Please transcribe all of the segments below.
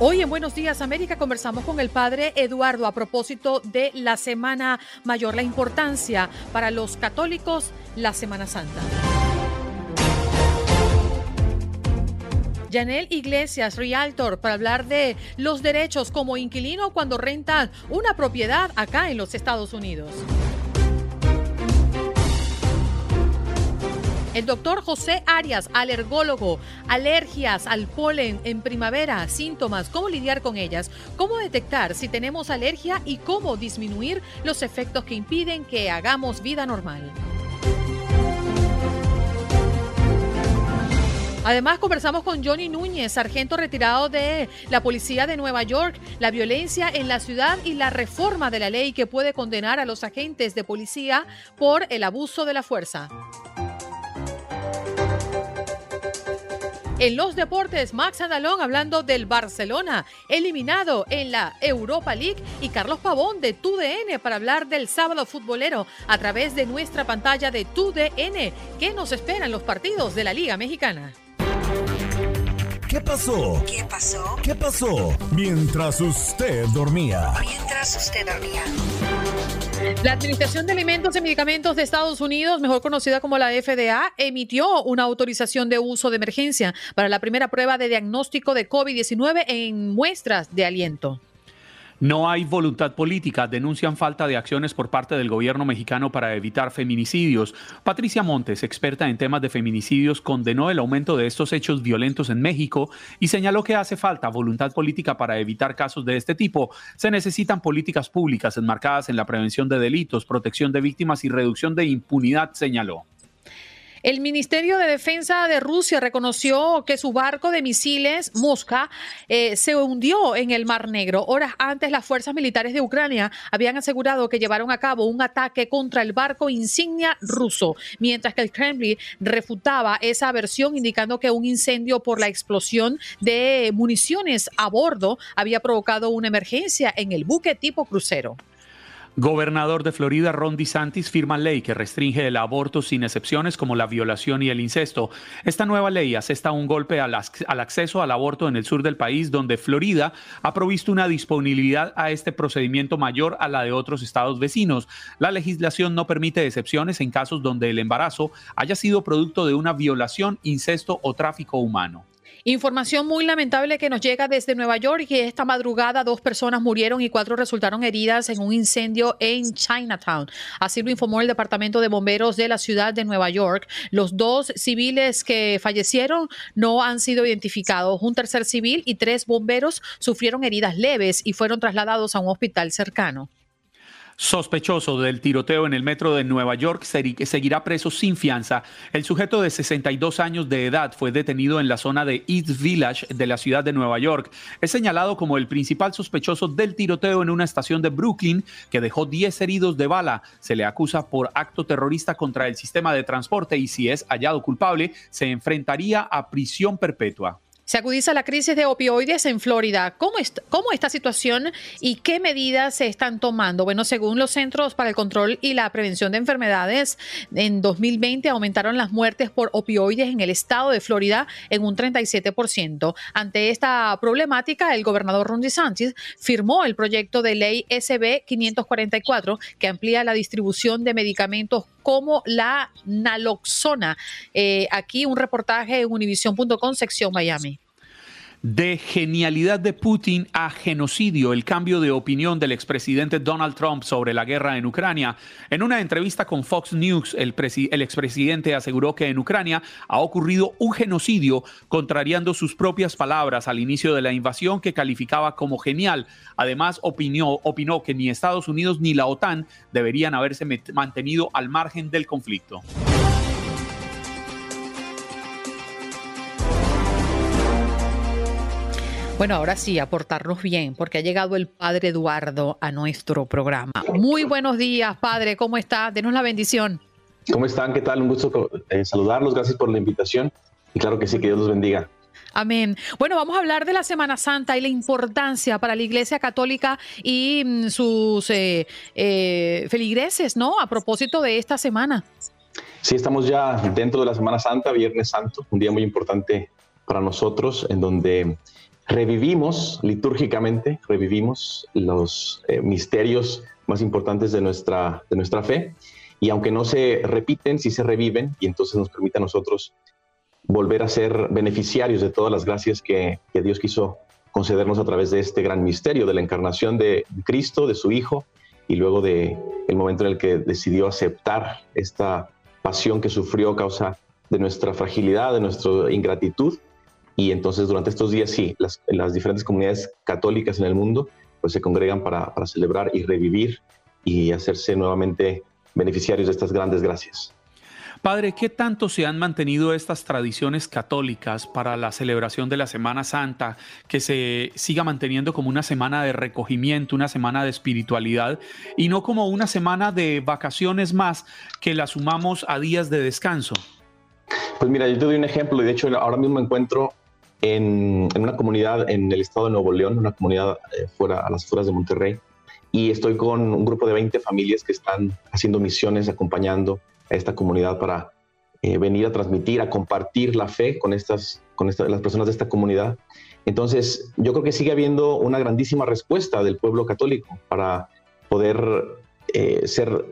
Hoy en Buenos Días América conversamos con el padre Eduardo a propósito de la Semana Mayor, la importancia para los católicos la Semana Santa. Janel Iglesias, Realtor, para hablar de los derechos como inquilino cuando rentan una propiedad acá en los Estados Unidos. El doctor José Arias, alergólogo, alergias al polen en primavera, síntomas, cómo lidiar con ellas, cómo detectar si tenemos alergia y cómo disminuir los efectos que impiden que hagamos vida normal. Además, conversamos con Johnny Núñez, sargento retirado de la Policía de Nueva York, la violencia en la ciudad y la reforma de la ley que puede condenar a los agentes de policía por el abuso de la fuerza. En los deportes, Max Andalón hablando del Barcelona, eliminado en la Europa League, y Carlos Pavón de TUDN para hablar del sábado futbolero a través de nuestra pantalla de TUDN. ¿Qué nos esperan los partidos de la Liga Mexicana? ¿Qué pasó? ¿Qué pasó? ¿Qué pasó? Mientras usted dormía. Mientras usted dormía. La Administración de Alimentos y Medicamentos de Estados Unidos, mejor conocida como la FDA, emitió una autorización de uso de emergencia para la primera prueba de diagnóstico de COVID-19 en muestras de aliento. No hay voluntad política, denuncian falta de acciones por parte del gobierno mexicano para evitar feminicidios. Patricia Montes, experta en temas de feminicidios, condenó el aumento de estos hechos violentos en México y señaló que hace falta voluntad política para evitar casos de este tipo. Se necesitan políticas públicas enmarcadas en la prevención de delitos, protección de víctimas y reducción de impunidad, señaló. El Ministerio de Defensa de Rusia reconoció que su barco de misiles Mosca eh, se hundió en el Mar Negro. Horas antes, las fuerzas militares de Ucrania habían asegurado que llevaron a cabo un ataque contra el barco insignia ruso, mientras que el Kremlin refutaba esa versión indicando que un incendio por la explosión de municiones a bordo había provocado una emergencia en el buque tipo crucero. Gobernador de Florida Ron DeSantis firma ley que restringe el aborto sin excepciones como la violación y el incesto. Esta nueva ley asesta un golpe al, al, acceso al aborto en el sur del país, donde Florida ha provisto una disponibilidad a este procedimiento mayor a la de otros estados vecinos. La legislación no permite excepciones en casos donde el embarazo haya sido producto de una violación, incesto o tráfico humano. Información muy lamentable que nos llega desde Nueva York y esta madrugada dos personas murieron y cuatro resultaron heridas en un incendio en Chinatown. Así lo informó el Departamento de Bomberos de la ciudad de Nueva York. Los dos civiles que fallecieron no han sido identificados. Un tercer civil y tres bomberos sufrieron heridas leves y fueron trasladados a un hospital cercano. Sospechoso del tiroteo en el metro de Nueva York seguirá preso sin fianza. El sujeto de 62 años de edad fue detenido en la zona de East Village de la ciudad de Nueva York. Es señalado como el principal sospechoso del tiroteo en una estación de Brooklyn que dejó 10 heridos de bala. Se le acusa por acto terrorista contra el sistema de transporte y si es hallado culpable se enfrentaría a prisión perpetua. Se agudiza la crisis de opioides en Florida. ¿Cómo, está ¿Cómo esta situación y qué medidas se están tomando? Bueno, según los Centros para el Control y la Prevención de Enfermedades, en 2020 aumentaron las muertes por opioides en el estado de Florida en un 37%. Ante esta problemática, el gobernador Ron DeSantis firmó el proyecto de ley SB 544 que amplía la distribución de medicamentos como la naloxona. Eh, aquí un reportaje en univision.com, sección Miami. De genialidad de Putin a genocidio, el cambio de opinión del expresidente Donald Trump sobre la guerra en Ucrania. En una entrevista con Fox News, el, expresidente aseguró que en Ucrania ha ocurrido un genocidio, contrariando sus propias palabras al inicio de la invasión que calificaba como genial. Además, opinó que ni Estados Unidos ni la OTAN deberían haberse mantenido al margen del conflicto. Bueno, ahora sí, aportarnos bien, porque ha llegado el Padre Eduardo a nuestro programa. Muy buenos días, Padre, ¿cómo está? Denos la bendición. ¿Cómo están? ¿Qué tal? Un gusto eh, saludarlos, gracias por la invitación y claro que sí, que Dios los bendiga. Amén. Bueno, vamos a hablar de la Semana Santa y la importancia para la Iglesia Católica y mm, sus eh, eh, feligreses, ¿no? A propósito de esta semana. Sí, estamos ya dentro de la Semana Santa, Viernes Santo, un día muy importante para nosotros, en donde revivimos litúrgicamente, revivimos los eh, misterios más importantes de nuestra, de nuestra fe. Y aunque no se repiten, sí se reviven y entonces nos permite a nosotros volver a ser beneficiarios de todas las gracias que, Dios quiso concedernos a través de este gran misterio de la encarnación de Cristo, de su Hijo, y luego de el momento en el que decidió aceptar esta pasión que sufrió a causa de nuestra fragilidad, de nuestra ingratitud, y entonces durante estos días sí, las, las diferentes comunidades católicas en el mundo pues se congregan para, para celebrar y revivir y hacerse nuevamente beneficiarios de estas grandes gracias. Padre, ¿qué tanto se han mantenido estas tradiciones católicas para la celebración de la Semana Santa, que se siga manteniendo como una semana de recogimiento, una semana de espiritualidad y no como una semana de vacaciones más que la sumamos a días de descanso? Pues mira, yo te doy un ejemplo y de hecho ahora mismo encuentro en, una comunidad en el estado de Nuevo León, una comunidad eh, fuera, a las afueras de Monterrey, y estoy con un grupo de 20 familias que están haciendo misiones, acompañando a esta comunidad para eh, venir a transmitir, a compartir la fe con, estas, con las personas de esta comunidad. Entonces, yo creo que sigue habiendo una grandísima respuesta del pueblo católico para poder eh, ser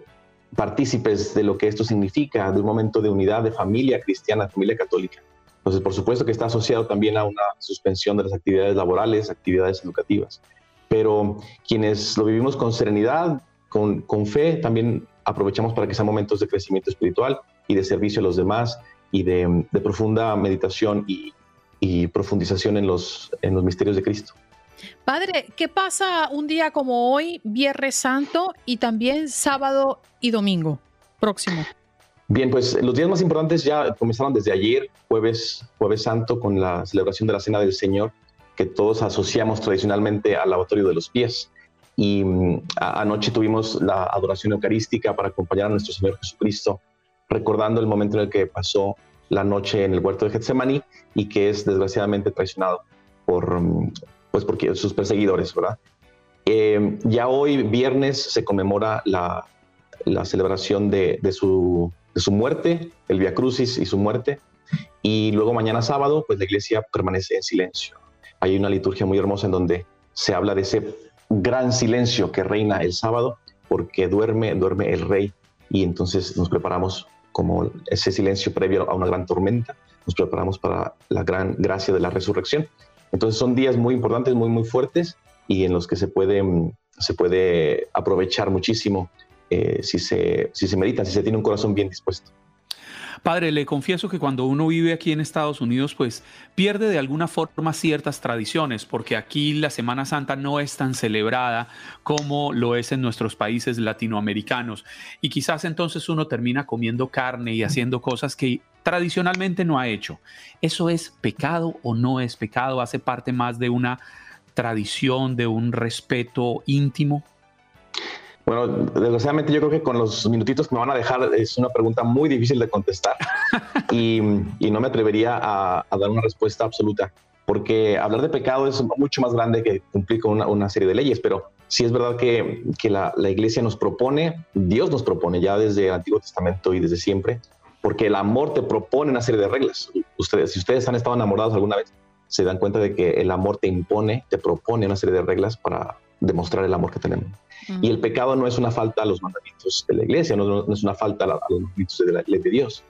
partícipes de lo que esto significa, de un momento de unidad, de familia cristiana, familia católica. Entonces, por supuesto que está asociado también a una suspensión de las actividades laborales, actividades educativas. Pero quienes lo vivimos con serenidad, con, fe, también aprovechamos para que sean momentos de crecimiento espiritual y de servicio a los demás y de, de profunda meditación y, y, profundización en los, en los misterios de Cristo. Padre, ¿qué pasa un día como hoy, Viernes Santo y también sábado y domingo próximo? Bien, pues los días más importantes ya comenzaron desde ayer, jueves, jueves santo, con la celebración de la Cena del Señor, que todos asociamos tradicionalmente al lavatorio de los pies. Y mm, anoche tuvimos la adoración eucarística para acompañar a nuestro Señor Jesucristo, recordando el momento en el que pasó la noche en el huerto de Getsemaní y que es desgraciadamente traicionado por, mm, pues porque sus perseguidores, ¿verdad? Eh, ya hoy, viernes, se conmemora la, la celebración de, de, su de su muerte, el Via Crucis y su muerte. Y luego mañana sábado, pues la iglesia permanece en silencio. Hay una liturgia muy hermosa en donde se habla de ese gran silencio que reina el sábado, porque duerme, duerme el rey. Y entonces nos preparamos como ese silencio previo a una gran tormenta, nos preparamos para la gran gracia de la resurrección. Entonces son días muy importantes, muy, muy fuertes y en los que se puede, se puede aprovechar muchísimo eh, si, se, si se medita, si se tiene un corazón bien dispuesto. Padre, le confieso que cuando uno vive aquí en Estados Unidos, pues pierde de alguna forma ciertas tradiciones, porque aquí la Semana Santa no es tan celebrada como lo es en nuestros países latinoamericanos. Y quizás entonces uno termina comiendo carne y haciendo cosas que tradicionalmente no ha hecho. ¿Eso es pecado o no es pecado? ¿Hace parte más de una tradición, de un respeto íntimo? Bueno, desgraciadamente yo creo que con los minutitos que me van a dejar es una pregunta muy difícil de contestar y, no me atrevería a, dar una respuesta absoluta, porque hablar de pecado es mucho más grande que cumplir con una, serie de leyes, pero sí es verdad que, la, iglesia nos propone, Dios nos propone ya desde el Antiguo Testamento y desde siempre, porque el amor te propone una serie de reglas. Ustedes, si ustedes han estado enamorados alguna vez, se dan cuenta de que el amor te impone, te propone una serie de reglas para demostrar el amor que tenemos. Y el pecado no es una falta a los mandamientos de la iglesia, no, es una falta a, los mandamientos de la ley de Dios,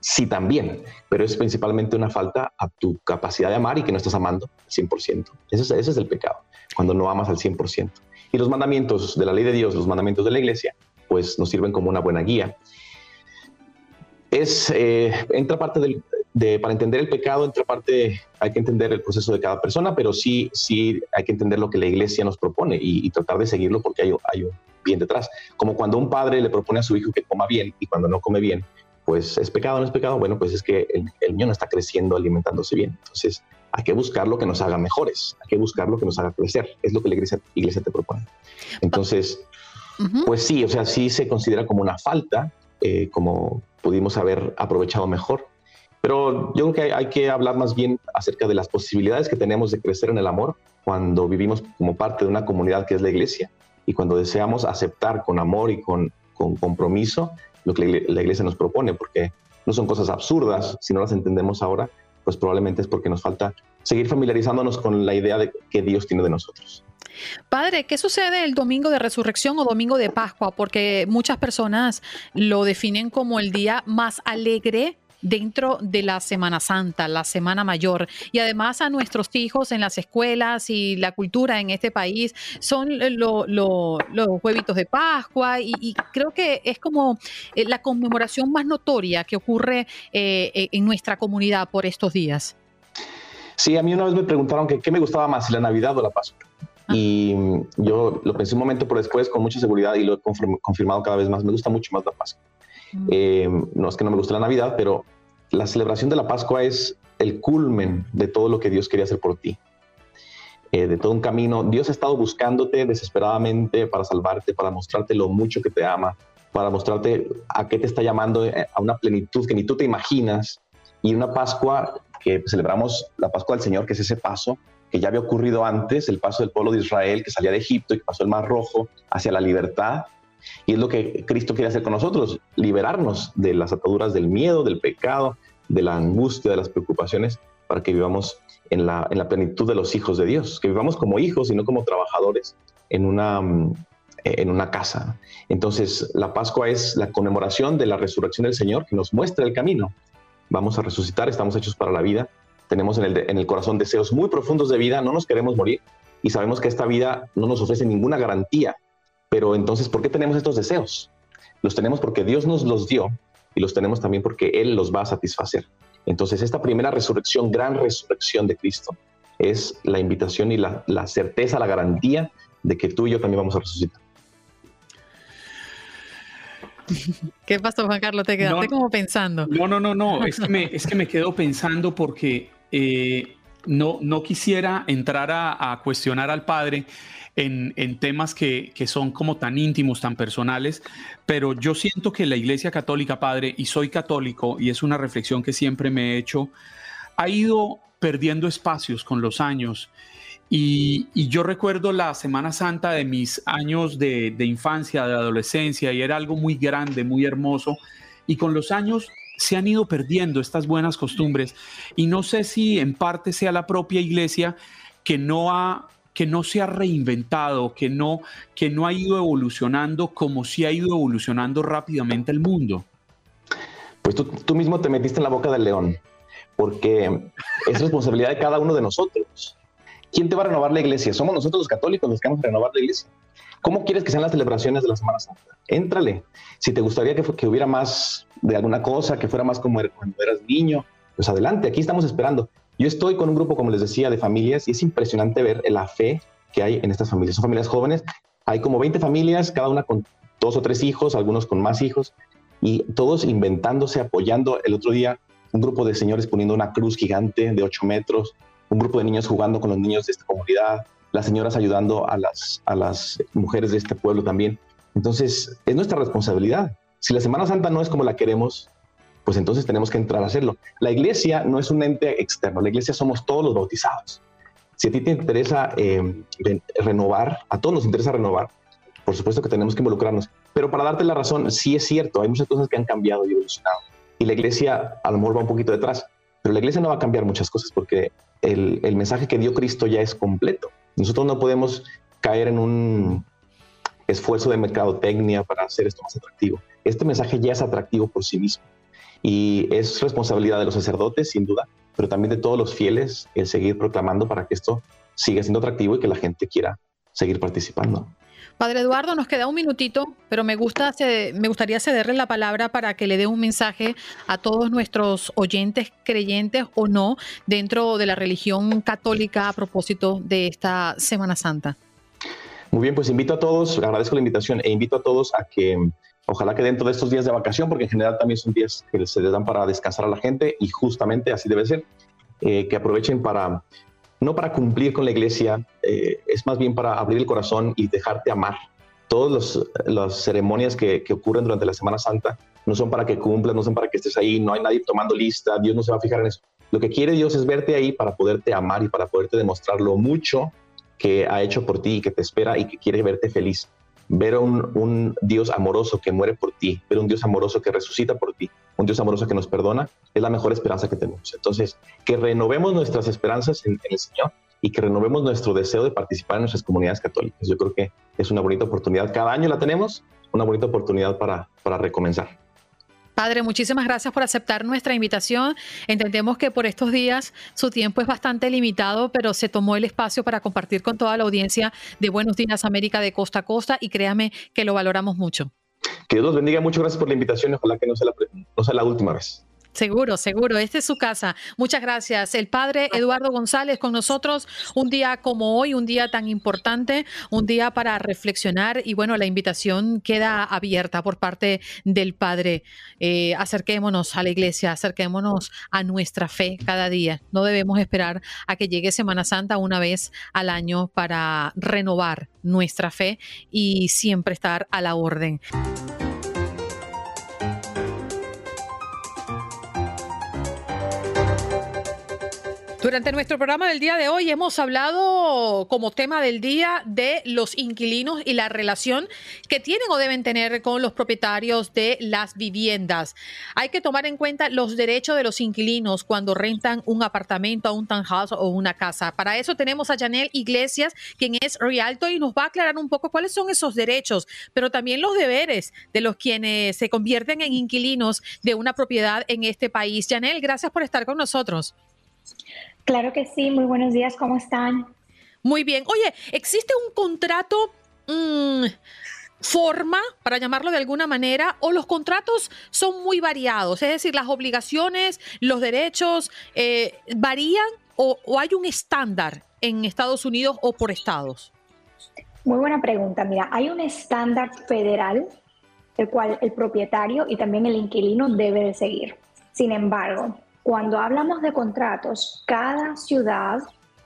Sí, también, pero es principalmente una falta a tu capacidad de amar y que no estás amando al 100%. Ese es, ese es el pecado, cuando no amas al 100%. Y los mandamientos de la ley de Dios, los mandamientos de la iglesia, pues nos sirven como una buena guía. Es, eh, entra parte del, de, para entender el pecado, entra parte, hay que entender el proceso de cada persona, pero sí, sí hay que entender lo que la iglesia nos propone y, tratar de seguirlo porque hay, hay un bien detrás. Como cuando un padre le propone a su hijo que coma bien y cuando no come bien, pues es pecado o no es pecado. Bueno, pues es que el, el niño no está creciendo alimentándose bien. Entonces, hay que buscar lo que nos haga mejores, hay que buscar lo que nos haga crecer. Es lo que la iglesia, iglesia te propone. Entonces, pues sí, o sea, sí se considera como una falta, eh, como pudimos haber aprovechado mejor. Pero yo creo que hay, que hablar más bien acerca de las posibilidades que tenemos de crecer en el amor cuando vivimos como parte de una comunidad que es la iglesia y cuando deseamos aceptar con amor y con, con compromiso lo que la iglesia nos propone, porque no son cosas absurdas, si no las entendemos ahora, pues probablemente es porque nos falta seguir familiarizándonos con la idea de que Dios tiene de nosotros. Padre, ¿qué sucede el domingo de resurrección o domingo de Pascua? Porque muchas personas lo definen como el día más alegre dentro de la Semana Santa, la Semana Mayor. Y además a nuestros hijos en las escuelas y la cultura en este país son los huevitos de Pascua y, creo que es como eh, la conmemoración más notoria que ocurre eh, en nuestra comunidad por estos días. Sí, a mí una vez me preguntaron que qué me gustaba más, la Navidad o la Pascua. Y yo lo pensé un momento, pero después con mucha seguridad y lo he confirmado cada vez más, me gusta mucho más la Pascua. Eh, no es que no me guste la Navidad, pero la celebración de la Pascua es el culmen de todo lo que Dios quería hacer por ti. Eh, de todo un camino. Dios ha estado buscándote desesperadamente para salvarte, para mostrarte lo mucho que te ama, para mostrarte a qué te está llamando, eh, a una plenitud que ni tú te imaginas. Y una Pascua que celebramos, la Pascua del Señor, que es ese paso, que ya había ocurrido antes, el paso del pueblo de Israel que salía de Egipto y que pasó el Mar Rojo hacia la libertad. Y es lo que Cristo quiere hacer con nosotros, liberarnos de las ataduras del miedo, del pecado, de la angustia, de las preocupaciones, para que vivamos en la, en la plenitud de los hijos de Dios, que vivamos como hijos y no como trabajadores en una, en una casa. Entonces, la Pascua es la conmemoración de la resurrección del Señor que nos muestra el camino. Vamos a resucitar, estamos hechos para la vida tenemos en el, corazón deseos muy profundos de vida, no nos queremos morir y sabemos que esta vida no nos ofrece ninguna garantía. Pero entonces, ¿por qué tenemos estos deseos? Los tenemos porque Dios nos los dio y los tenemos también porque Él los va a satisfacer. Entonces, esta primera resurrección, gran resurrección de Cristo, es la invitación y la, certeza, la garantía de que tú y yo también vamos a resucitar. ¿Qué pasó, Juan Carlos? Te quedaste como pensando. No, no, no, no. Es que me, es que me quedo pensando porque eh, no, no quisiera entrar a, cuestionar al padre en, temas que, son como tan íntimos, tan personales, pero yo siento que la Iglesia Católica, padre, y soy católico, y es una reflexión que siempre me he hecho, ha ido perdiendo espacios con los años. Y, yo recuerdo la Semana Santa de mis años de, de infancia, de adolescencia, y era algo muy grande, muy hermoso. Y con los años se han ido perdiendo estas buenas costumbres y no sé si en parte sea la propia iglesia que no ha que no se ha reinventado, que no, que no ha ido evolucionando como si ha ido evolucionando rápidamente el mundo. Pues tú, tú mismo te metiste en la boca del león, porque es responsabilidad de cada uno de nosotros. ¿Quién te va a renovar la iglesia? Somos nosotros los católicos los que vamos a renovar la iglesia. ¿Cómo quieres que sean las celebraciones de la Semana Santa? Éntrale. Si te gustaría que, que hubiera más de alguna cosa, que fuera más como cuando eras niño, pues adelante, aquí estamos esperando. Yo estoy con un grupo, como les decía, de familias y es impresionante ver la fe que hay en estas familias. Son familias jóvenes, hay como 20 familias, cada una con dos o tres hijos, algunos con más hijos, y todos inventándose, apoyando. El otro día, un grupo de señores poniendo una cruz gigante de 8 metros, un grupo de niños jugando con los niños de esta comunidad, las señoras ayudando a las, a las mujeres de este pueblo también. Entonces, es nuestra responsabilidad. Si la Semana Santa no es como la queremos, pues entonces tenemos que entrar a hacerlo. La iglesia no es un ente externo, la iglesia somos todos los bautizados. Si a ti te interesa eh, renovar, a todos nos interesa renovar, por supuesto que tenemos que involucrarnos. Pero para darte la razón, sí es cierto, hay muchas cosas que han cambiado y evolucionado. Y la iglesia a lo mejor va un poquito detrás, pero la iglesia no va a cambiar muchas cosas porque el, el mensaje que dio Cristo ya es completo. Nosotros no podemos caer en un esfuerzo de mercadotecnia para hacer esto más atractivo. Este mensaje ya es atractivo por sí mismo. Y es responsabilidad de los sacerdotes, sin duda, pero también de todos los fieles el seguir proclamando para que esto siga siendo atractivo y que la gente quiera seguir participando. Padre Eduardo, nos queda un minutito, pero me, gusta, me gustaría cederle la palabra para que le dé un mensaje a todos nuestros oyentes, creyentes o no, dentro de la religión católica a propósito de esta Semana Santa. Muy bien, pues invito a todos, agradezco la invitación e invito a todos a que ojalá que dentro de estos días de vacación, porque en general también son días que se les dan para descansar a la gente y justamente así debe ser, eh, que aprovechen para no para cumplir con la iglesia, eh, es más bien para abrir el corazón y dejarte amar. Todas las ceremonias que, ocurren durante la Semana Santa no son para que cumplas, no son para que estés ahí, no hay nadie tomando lista, Dios no se va a fijar en eso. Lo que quiere Dios es verte ahí para poderte amar y para poderte demostrar lo mucho que ha hecho por ti y que te espera y que quiere verte feliz ver a un, Dios amoroso que muere por ti, ver un Dios amoroso que resucita por ti, un Dios amoroso que nos perdona, es la mejor esperanza que tenemos. Entonces, que renovemos nuestras esperanzas en, el Señor y que renovemos nuestro deseo de participar en nuestras comunidades católicas. Yo creo que es una bonita oportunidad. Cada año la tenemos, una bonita oportunidad para, para recomenzar. Padre, muchísimas gracias por aceptar nuestra invitación. Entendemos que por estos días su tiempo es bastante limitado, pero se tomó el espacio para compartir con toda la audiencia de Buenos Días América de costa a costa y créame que lo valoramos mucho. Que Dios los bendiga. Muchas gracias por la invitación. Ojalá que no sea la, no sea la última vez. Seguro, seguro. Esta es su casa. Muchas gracias. El padre Eduardo González con nosotros. Un día como hoy, un día tan importante, un día para reflexionar. Y bueno, la invitación queda abierta por parte del padre. Eh, acerquémonos a la iglesia, acerquémonos a nuestra fe cada día. No debemos esperar a que llegue Semana Santa una vez al año para renovar nuestra fe y siempre estar a la orden. Durante nuestro programa del día de hoy hemos hablado como tema del día de los inquilinos y la relación que tienen o deben tener con los propietarios de las viviendas. Hay que tomar en cuenta los derechos de los inquilinos cuando rentan un apartamento, un townhouse o una casa. Para eso tenemos a Janel Iglesias, quien es Rialto y nos va a aclarar un poco cuáles son esos derechos, pero también los deberes de los quienes se convierten en inquilinos de una propiedad en este país. Janel, gracias por estar con nosotros. Claro que sí, muy buenos días, ¿cómo están? Muy bien. Oye, ¿existe un contrato, mm, forma, para llamarlo de alguna manera, o los contratos son muy variados? Es decir, las obligaciones, los derechos eh, varían o, o hay un estándar en Estados Unidos o por estados? Muy buena pregunta. Mira, hay un estándar federal el cual el propietario y también el inquilino debe de seguir. Sin embargo, cuando hablamos de contratos, cada ciudad,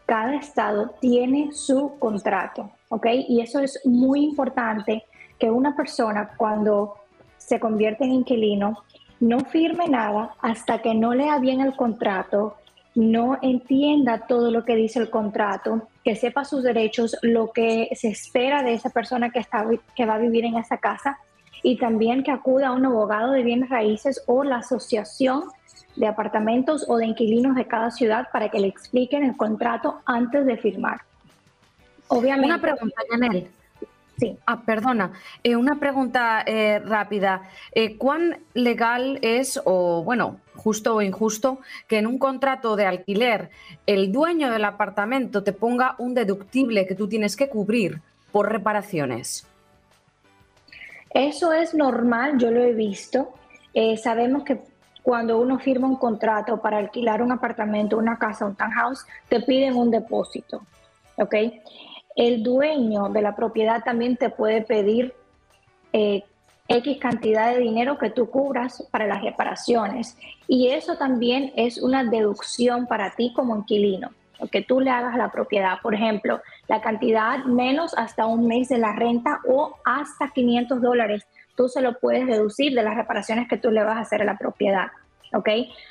cada estado tiene su contrato, ¿ok? Y eso es muy importante que una persona cuando se convierte en inquilino no firme nada hasta que no lea bien el contrato, no entienda todo lo que dice el contrato, que sepa sus derechos, lo que se espera de esa persona que, está, que va a vivir en esa casa y también que acuda a un abogado de bienes raíces o la asociación de apartamentos o de inquilinos de cada ciudad para que le expliquen el contrato antes de firmar. Obviamente. Una pregunta, Janel. Sí. Ah, perdona. Eh, una pregunta eh, rápida. Eh, ¿Cuán legal es, o bueno, justo o injusto, que en un contrato de alquiler el dueño del apartamento te ponga un deductible que tú tienes que cubrir por reparaciones? Eso es normal, yo lo he visto. sabemos que cuando uno firma un contrato para alquilar un apartamento, una casa, un townhouse, te piden un depósito, ¿ok? El dueño de la propiedad también te puede pedir eh, X cantidad de dinero que tú cubras para las reparaciones. Y eso también es una deducción para ti como inquilino, que tú le hagas a la propiedad. Por ejemplo, la cantidad menos hasta un mes de la renta o hasta 500 dólares tú se lo puedes deducir de las reparaciones que tú le vas a hacer a la propiedad, ¿ok?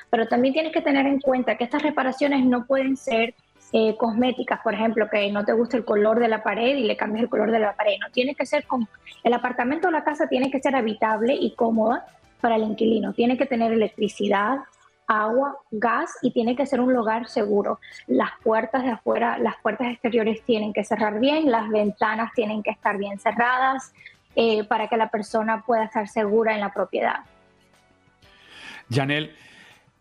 Pero también tienes que tener en cuenta que estas reparaciones no pueden ser eh, cosméticas, por ejemplo, que no te gusta el color de la pared y le cambias el color de la pared, no, tiene que ser con, el apartamento o la casa tiene que ser habitable y cómoda para el inquilino, tiene que tener electricidad, agua, gas y tiene que ser un lugar seguro. Las puertas de afuera, las puertas exteriores tienen que cerrar bien, las ventanas tienen que estar bien cerradas, eh, para que la persona pueda estar segura en la propiedad. Janel,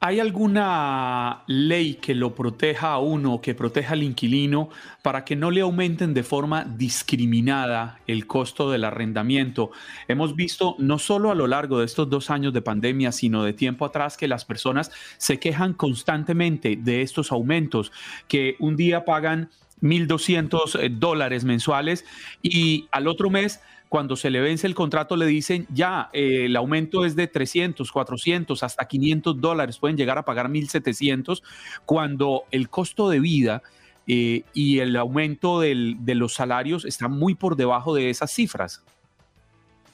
¿Hay alguna ley que lo proteja a uno, que proteja al inquilino, para que no le aumenten de forma discriminada el costo del arrendamiento? Hemos visto no solo a lo largo de estos dos años de pandemia, sino de tiempo atrás que las personas se quejan constantemente de estos aumentos, que un día pagan 1.200 eh, dólares mensuales y al otro mes cuando se le vence el contrato le dicen ya, eh, el aumento es de 300, 400, hasta 500 dólares, pueden llegar a pagar 1.700, cuando el costo de vida eh, y el aumento de los salarios está muy por debajo de esas cifras.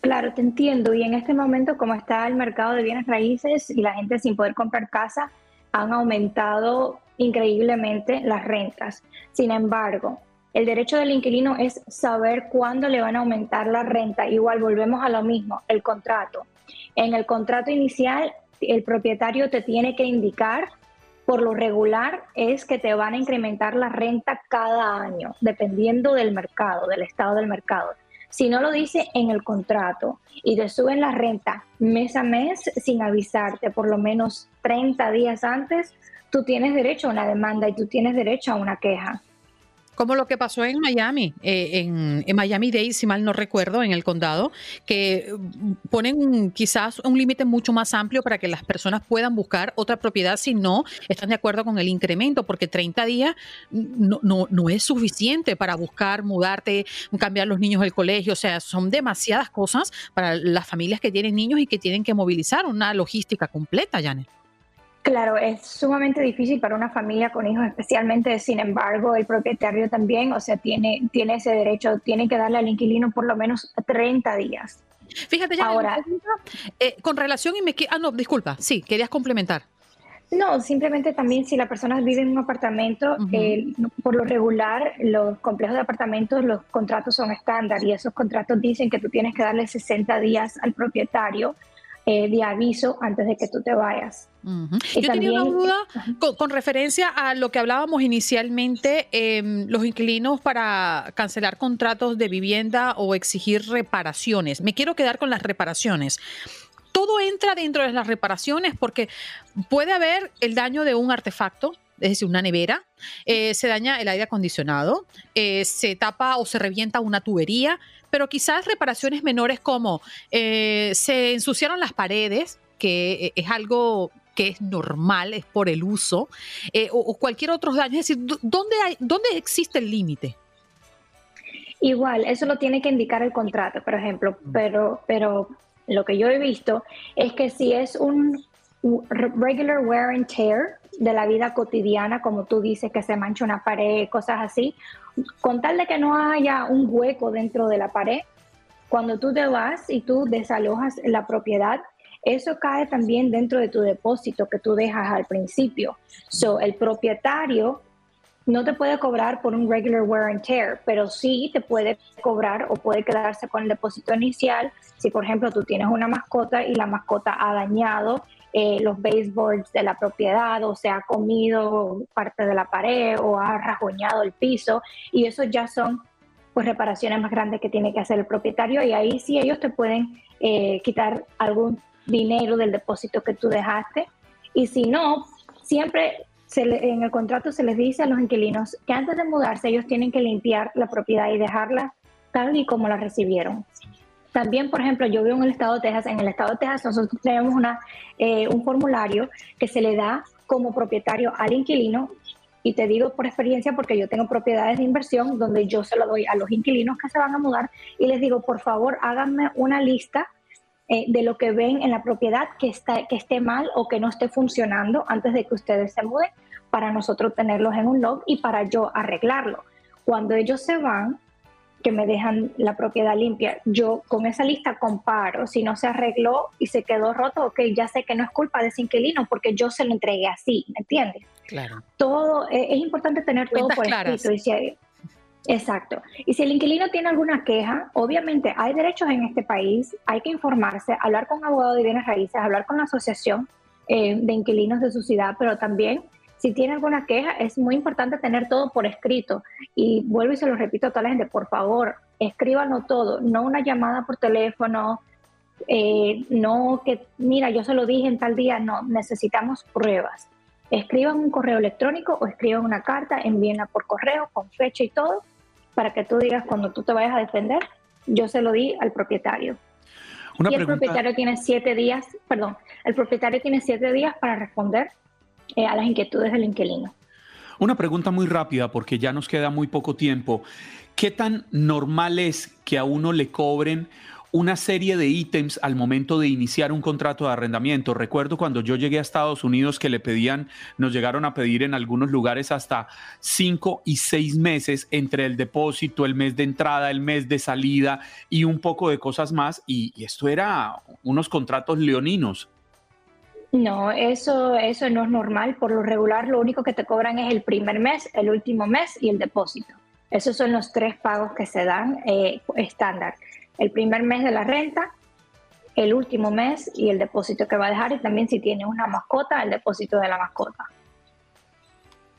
Claro, te entiendo. Y en este momento, como está el mercado de bienes raíces y la gente sin poder comprar casa, han aumentado increíblemente las rentas. Sin embargo, el derecho del inquilino es saber cuándo le van a aumentar la renta. Igual volvemos a lo mismo, el contrato. En el contrato inicial, el propietario te tiene que indicar, por lo regular, es que te van a incrementar la renta cada año, dependiendo del mercado, del estado del mercado. Si no lo dice en el contrato y te suben la renta mes a mes sin avisarte por lo menos 30 días antes, tú tienes derecho a una demanda y tú tienes derecho a una queja. Como lo que pasó en Miami, eh, en, Miami Dade, si mal no recuerdo, en el condado, que mm, ponen quizás un límite mucho más amplio para que las personas puedan buscar otra propiedad si no están de acuerdo con el incremento, porque 30 días no, no, no es suficiente para buscar, mudarte, cambiar los niños del colegio, o sea, son demasiadas cosas para las familias que tienen niños y que tienen que movilizar una logística completa, Janet. Claro, es sumamente difícil para una familia con hijos, especialmente, sin embargo, el propietario también, o sea, tiene, tiene ese derecho, tiene que darle al inquilino por lo menos 30 días. Fíjate, ya Ahora, eh, con relación y me... Ah, no, disculpa, sí, querías complementar. No, simplemente también si la persona vive en un apartamento, eh, por lo regular, los complejos de apartamentos, los contratos son estándar y esos contratos dicen que tú tienes que darle 60 días al propietario eh, de aviso antes de que tú te vayas. Yo tenía una duda con, referencia a lo que hablábamos inicialmente, em, los inquilinos para cancelar contratos de vivienda o exigir reparaciones. Me quiero quedar con las reparaciones todo entra dentro de las reparaciones porque puede haber el daño de un artefacto, es decir, una nevera, eh, se daña el aire acondicionado, eh, se tapa o se revienta una tubería, pero quizás reparaciones menores como eh, se ensuciaron las paredes, que es algo que es normal, es por el uso, o, cualquier otro daño. Es decir, ¿dónde, hay, dónde existe el límite? Igual, eso lo tiene que indicar el contrato, por ejemplo, mm. pero, pero lo que yo he visto es que si es un regular wear and tear de la vida cotidiana, como tú dices, que se mancha una pared, cosas así, con tal de que no haya un hueco dentro de la pared, cuando tú te vas y tú desalojas la propiedad, eso cae también dentro de tu depósito que tú dejas al principio. So, el propietario no te puede cobrar por un regular wear and tear, pero sí te puede cobrar o puede quedarse con el depósito inicial si, por ejemplo, tú tienes una mascota y la mascota ha dañado eh, los baseboards de la propiedad o se ha comido parte de la pared o ha rajuñado el piso y eso ya son pues reparaciones más grandes que tiene que hacer el propietario y ahí sí ellos te pueden eh, quitar algún dinero del depósito que tú dejaste y si no, siempre en el contrato se les dice a los inquilinos que antes de mudarse ellos tienen que limpiar la propiedad y dejarla tal y como la recibieron. También, por ejemplo, yo vivo en el estado de Texas. En el estado de Texas nosotros tenemos una, eh, un formulario que se le da como propietario al inquilino. Y te digo por experiencia, porque yo tengo propiedades de inversión donde yo se lo doy a los inquilinos que se van a mudar y les digo, por favor, háganme una lista eh, de lo que ven en la propiedad que, está, que esté mal o que no esté funcionando antes de que ustedes se muden, para nosotros tenerlos en un log y para yo arreglarlo. Cuando ellos se van, que me dejan la propiedad limpia. Yo con esa lista comparo, si no se arregló y se quedó roto, ok, ya sé que no es culpa de ese inquilino porque yo se lo entregué así, ¿me entiendes? Claro. Todo, eh, es importante tener todo por escrito. Y si exacto. Y si el inquilino tiene alguna queja, obviamente hay derechos en este país, hay que informarse, hablar con abogado de bienes raíces, hablar con la asociación eh, de inquilinos de su ciudad, pero también si tiene alguna queja, es muy importante tener todo por escrito. Y vuelvo y se lo repito a toda la gente, por favor, escríbanlo todo, no una llamada por teléfono, eh, no que, mira, yo se lo dije en tal día, no, necesitamos pruebas. Escriban un correo electrónico o escriban una carta, envíenla por correo con fecha y todo, para que tú digas cuando tú te vayas a defender, yo se lo di al propietario. y el propietario tiene siete días, perdón, el propietario tiene siete días para responder eh, a las inquietudes del inquilino. Una pregunta muy rápida porque ya nos queda muy poco tiempo. ¿Qué tan normal es que a uno le cobren una serie de ítems al momento de iniciar un contrato de arrendamiento. Recuerdo cuando yo llegué a Estados Unidos que le pedían, nos llegaron a pedir en algunos lugares hasta cinco y seis meses entre el depósito, el mes de entrada, el mes de salida y un poco de cosas más. Y, esto era unos contratos leoninos. No, eso, eso no es normal. Por lo regular, lo único que te cobran es el primer mes, el último mes y el depósito. Esos son los tres pagos que se dan eh, estándar el primer mes de la renta, el último mes y el depósito que va a dejar y también si tiene una mascota, el depósito de la mascota.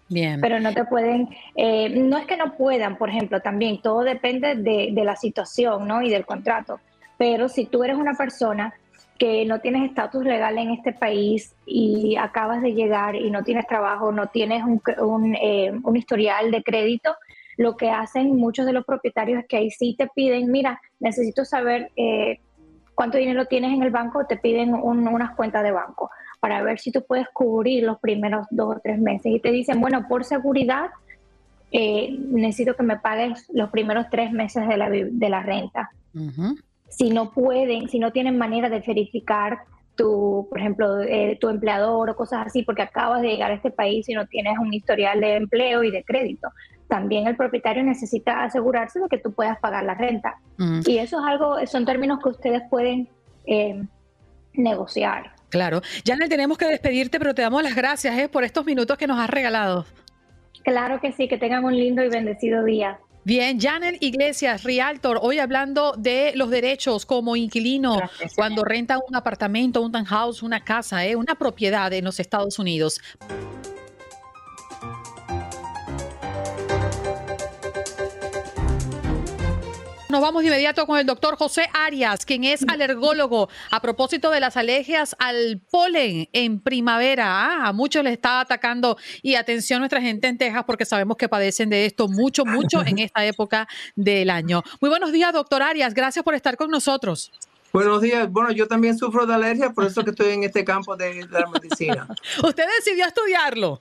Bien. Pero no te pueden, eh, no es que no puedan, por ejemplo, también todo depende de, de la situación ¿no? y del contrato. Pero si tú eres una persona que no tienes estatus legal en este país y acabas de llegar y no tienes trabajo, no tienes un, un, eh, un historial de crédito, lo que hacen muchos de los propietarios es que ahí sí te piden, mira, necesito saber eh, cuánto dinero tienes en el banco, te piden unas cuentas de banco para ver si tú puedes cubrir los primeros dos o tres meses. Y te dicen, bueno, por seguridad, eh, necesito que me pagues los primeros tres meses de la, de la renta. Si no pueden, si no tienen manera de verificar tu, por ejemplo, eh, tu empleador o cosas así, porque acabas de llegar a este país y no tienes un historial de empleo y de crédito también el propietario necesita asegurarse de que tú puedas pagar la renta. Mm. Y eso es algo, son términos que ustedes pueden eh, negociar. Claro. Janet, tenemos que despedirte, pero te damos las gracias eh, por estos minutos que nos has regalado. Claro que sí, que tengan un lindo y bendecido día. Bien, Janet Iglesias, Realtor, hoy hablando de los derechos como inquilino cuando renta un apartamento, un townhouse, una casa, eh, una propiedad en los Estados Unidos. Nos vamos de inmediato con el doctor José Arias, quien es alergólogo a propósito de las alergias al polen en primavera. Ah, a muchos les está atacando y atención nuestra gente en Texas porque sabemos que padecen de esto mucho, mucho en esta época del año. Muy buenos días, doctor Arias. Gracias por estar con nosotros. Buenos días. Bueno, yo también sufro de alergia, por eso que estoy en este campo de, la medicina. ¿Usted decidió estudiarlo?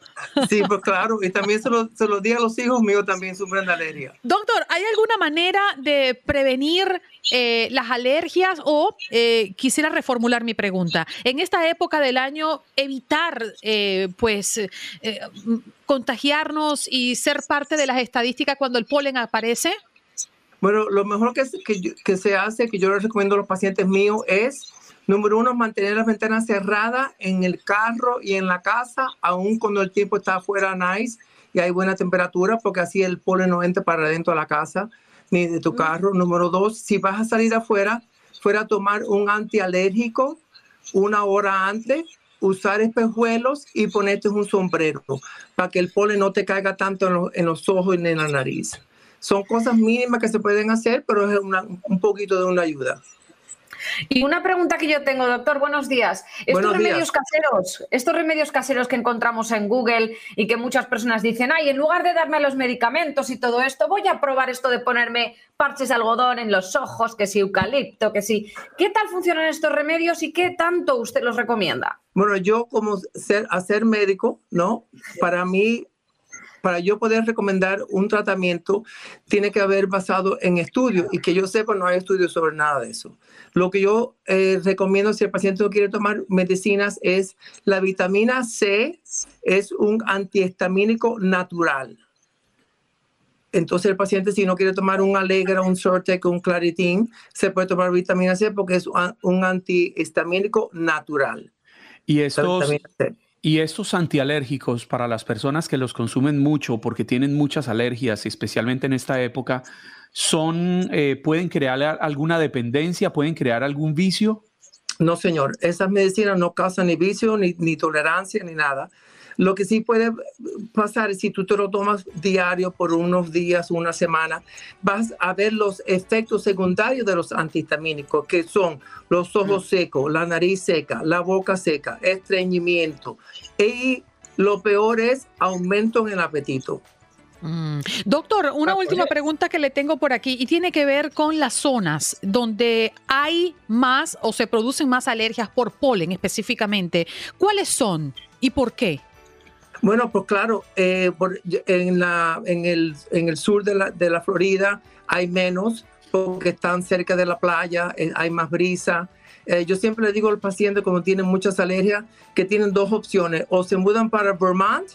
Sí, pues claro, y también se lo, se lo di a los hijos míos, también sufren de alergia. Doctor, ¿hay alguna manera de prevenir eh, las alergias o eh, quisiera reformular mi pregunta? En esta época del año, evitar, eh, pues, contagiarnos y ser parte de las estadísticas cuando el polen aparece? Bueno, lo mejor que, que, se hace, que yo les recomiendo a los pacientes míos, es, número uno, mantener las ventanas cerradas en el carro y en la casa, aun cuando el tiempo está afuera nice y hay buena temperatura, porque así el polen no entra para adentro de la casa ni de tu carro. Número dos, si vas a salir afuera, fuera a tomar un antialérgico una hora antes, usar espejuelos y ponerte un sombrero para que el polen no te caiga tanto en los ojos y en la nariz. Son cosas mínimas que se pueden hacer, pero es un poquito de una ayuda. Y una pregunta que yo tengo, doctor, buenos días. Estos remedios caseros, estos remedios caseros que encontramos en Google y que muchas personas dicen, ay, en lugar de darme los medicamentos y todo esto, voy a probar esto de ponerme parches de algodón en los ojos, que si eucalipto, que si. ¿Qué tal funcionan estos remedios y qué tanto usted los recomienda? Bueno, yo como ser, ser médico, ¿no? Para mí para yo poder recomendar un tratamiento, tiene que haber basado en estudios y que yo sepa, no hay estudios sobre nada de eso. Lo que yo eh, recomiendo si el paciente no quiere tomar medicinas es la vitamina C, es un antihistamínico natural. Entonces el paciente si no quiere tomar un Alegra, un Sortec, un Claritin, se puede tomar vitamina C porque es un antihistamínico natural. Y estos, y estos antialérgicos para las personas que los consumen mucho porque tienen muchas alergias, especialmente en esta época, son, eh, pueden crear alguna dependencia, pueden crear algún vicio. No, señor, esas medicinas no causan ni vicio, ni, ni tolerancia, ni nada. Lo que sí puede pasar es si tú te lo tomas diario por unos días, una semana, vas a ver los efectos secundarios de los antihistamínicos, que son los ojos secos, la nariz seca, la boca seca, estreñimiento. Y lo peor es aumento en el apetito. Mm. Doctor, una ah, última pregunta que le tengo por aquí y tiene que ver con las zonas donde hay más o se producen más alergias por polen específicamente. ¿Cuáles son y por qué? Bueno, pues claro, eh, en, la, en, el, en el sur de la, de la Florida hay menos porque están cerca de la playa, eh, hay más brisa. Eh, yo siempre le digo al paciente cuando tienen muchas alergias que tienen dos opciones, o se mudan para Vermont,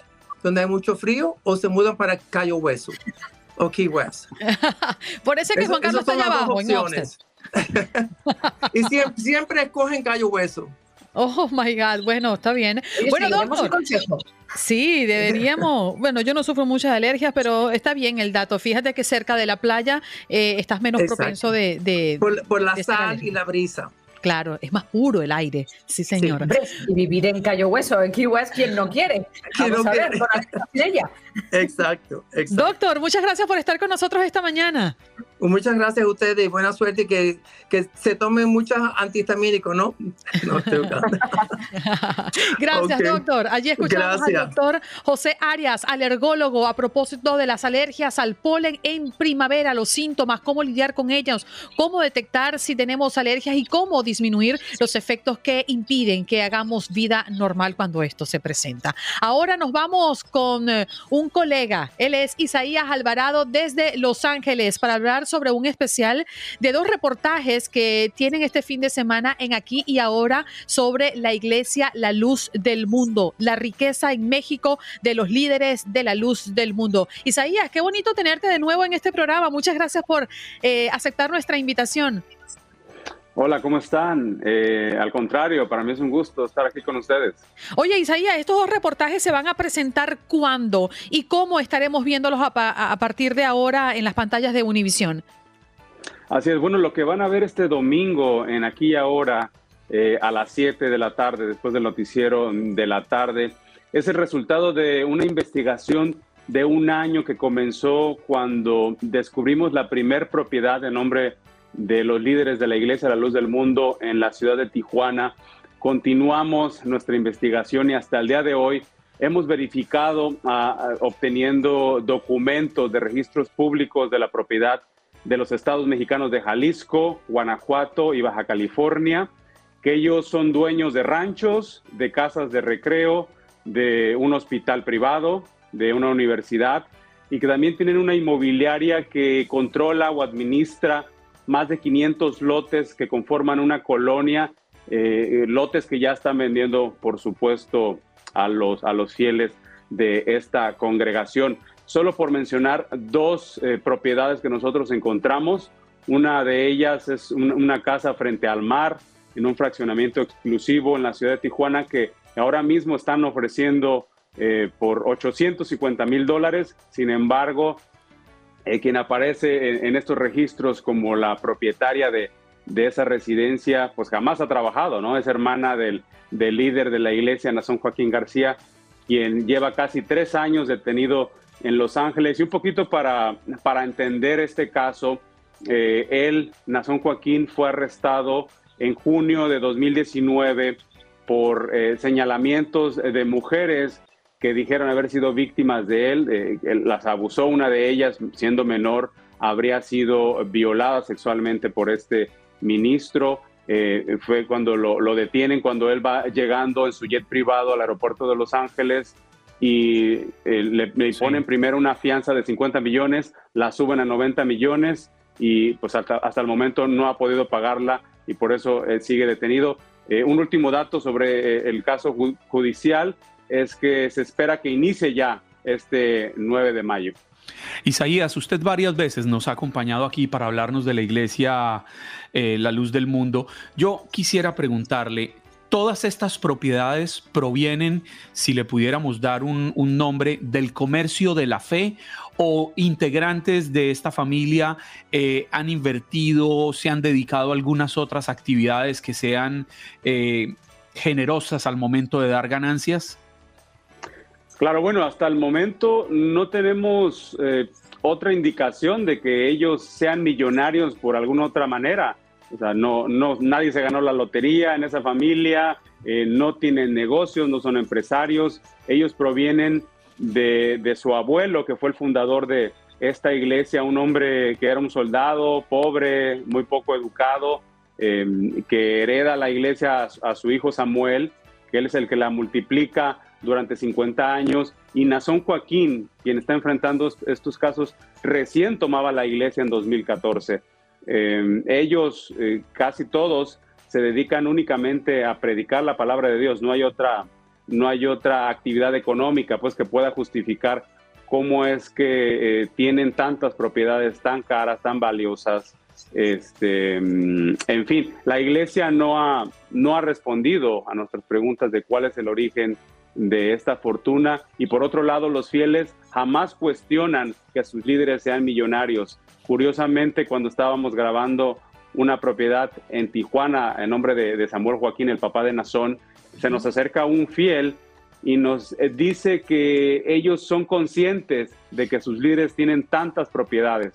donde hay mucho frío, o se mudan para Cayo Hueso o Key West. Por eso es que Juan Carlos está allá abajo. Opciones. y siempre, siempre escogen Cayo Hueso. Oh my God, bueno, está bien. bueno, doctor. Sí, deberíamos. bueno, yo no sufro muchas alergias, pero está bien el dato. Fíjate que cerca de la playa eh, estás menos propenso de. por, la sal y la brisa. Claro, es más puro el aire, sí señor. y vivir en Cayo Hueso, en Key West, ¿quién no quiere? Vamos a ver, con ella. Exacto, exacto. Doctor, muchas gracias por estar con nosotros esta mañana. Muchas gracias a ustedes y buena suerte que, que se tomen muchos antihistamínicos, ¿no? no gracias, doctor. Allí escuchamos al doctor José Arias, alergólogo, a propósito de las alergias al polen en primavera, los síntomas, cómo lidiar con ellos, cómo detectar si tenemos alergias y cómo disminuir los efectos que impiden que hagamos vida normal cuando esto se presenta. Ahora nos vamos con eh, un colega. Él es Isaías Alvarado desde Los Ángeles para hablar sobre un especial de dos reportajes que tienen este fin de semana en Aquí y Ahora sobre la iglesia La Luz del Mundo, la riqueza en México de los líderes de la luz del mundo. Isaías, qué bonito tenerte de nuevo en este programa. Muchas gracias por eh, aceptar nuestra invitación. Hola, ¿cómo están? Eh, al contrario, para mí es un gusto estar aquí con ustedes. Oye, Isaías, estos dos reportajes se van a presentar cuándo y cómo estaremos viéndolos a, partir de ahora en las pantallas de Univisión. Así es, bueno, lo que van a ver este domingo en Aquí y Ahora eh, a las 7 de la tarde, después del noticiero de la tarde, es el resultado de una investigación de un año que comenzó cuando descubrimos la primer propiedad de nombre de los líderes de la Iglesia de la Luz del Mundo en la ciudad de Tijuana. Continuamos nuestra investigación y hasta el día de hoy hemos verificado, ah, obteniendo documentos de registros públicos de la propiedad de los estados mexicanos de Jalisco, Guanajuato y Baja California, que ellos son dueños de ranchos, de casas de recreo, de un hospital privado, de una universidad y que también tienen una inmobiliaria que controla o administra más de 500 lotes que conforman una colonia, eh, lotes que ya están vendiendo, por supuesto, a los, a los fieles de esta congregación. Solo por mencionar dos eh, propiedades que nosotros encontramos, una de ellas es una casa frente al mar, en un fraccionamiento exclusivo en la ciudad de Tijuana, que ahora mismo están ofreciendo eh, por 850 mil dólares. Sin embargo, eh, quien aparece en, estos registros como la propietaria de, esa residencia, pues jamás ha trabajado, ¿no? Es hermana del, líder de la iglesia, Nazón Joaquín García, quien lleva casi tres años detenido en Los Ángeles. Y un poquito para, para entender este caso, eh, él, Nazón Joaquín, fue arrestado en junio de 2019 por eh, señalamientos de mujeres que dijeron haber sido víctimas de él, las abusó una de ellas siendo menor, habría sido violada sexualmente por este ministro. Eh, fue cuando lo, detienen, cuando él va llegando en su jet privado al aeropuerto de Los Ángeles y eh, le, ponen primero una fianza de 50 millones, la suben a 90 millones y pues hasta, hasta el momento no ha podido pagarla y por eso él sigue detenido. Eh, un último dato sobre el caso judicial es que se espera que inicie ya este 9 de mayo. Isaías, usted varias veces nos ha acompañado aquí para hablarnos de la iglesia eh, La Luz del Mundo. Yo quisiera preguntarle, Todas estas propiedades provienen, si le pudiéramos dar un, nombre, del comercio de la fe o integrantes de esta familia eh, han invertido, se han dedicado a algunas otras actividades que sean eh, generosas al momento de dar ganancias? Claro, bueno, hasta el momento no tenemos eh, otra indicación de que ellos sean millonarios por alguna otra manera. O sea, no, no, nadie se ganó la lotería en esa familia, eh, no tienen negocios, no son empresarios. Ellos provienen de, su abuelo, que fue el fundador de esta iglesia, un hombre que era un soldado, pobre, muy poco educado, eh, que hereda la iglesia a, su hijo Samuel, que él es el que la multiplica durante 50 años, y Nazón Joaquín, quien está enfrentando estos casos, recién tomaba la iglesia en 2014. Eh, ellos, eh, casi todos, se dedican únicamente a predicar la palabra de Dios. No hay otra, no hay otra actividad económica pues, que pueda justificar cómo es que eh, tienen tantas propiedades tan caras, tan valiosas. Este, mm, en fin, la iglesia no ha, no ha respondido a nuestras preguntas de cuál es el origen de esta fortuna y por otro lado los fieles jamás cuestionan que sus líderes sean millonarios. Curiosamente, cuando estábamos grabando una propiedad en Tijuana en nombre de, Samuel Joaquín, el papá de Nazón, se nos acerca un fiel y nos eh, dice que ellos son conscientes de que sus líderes tienen tantas propiedades,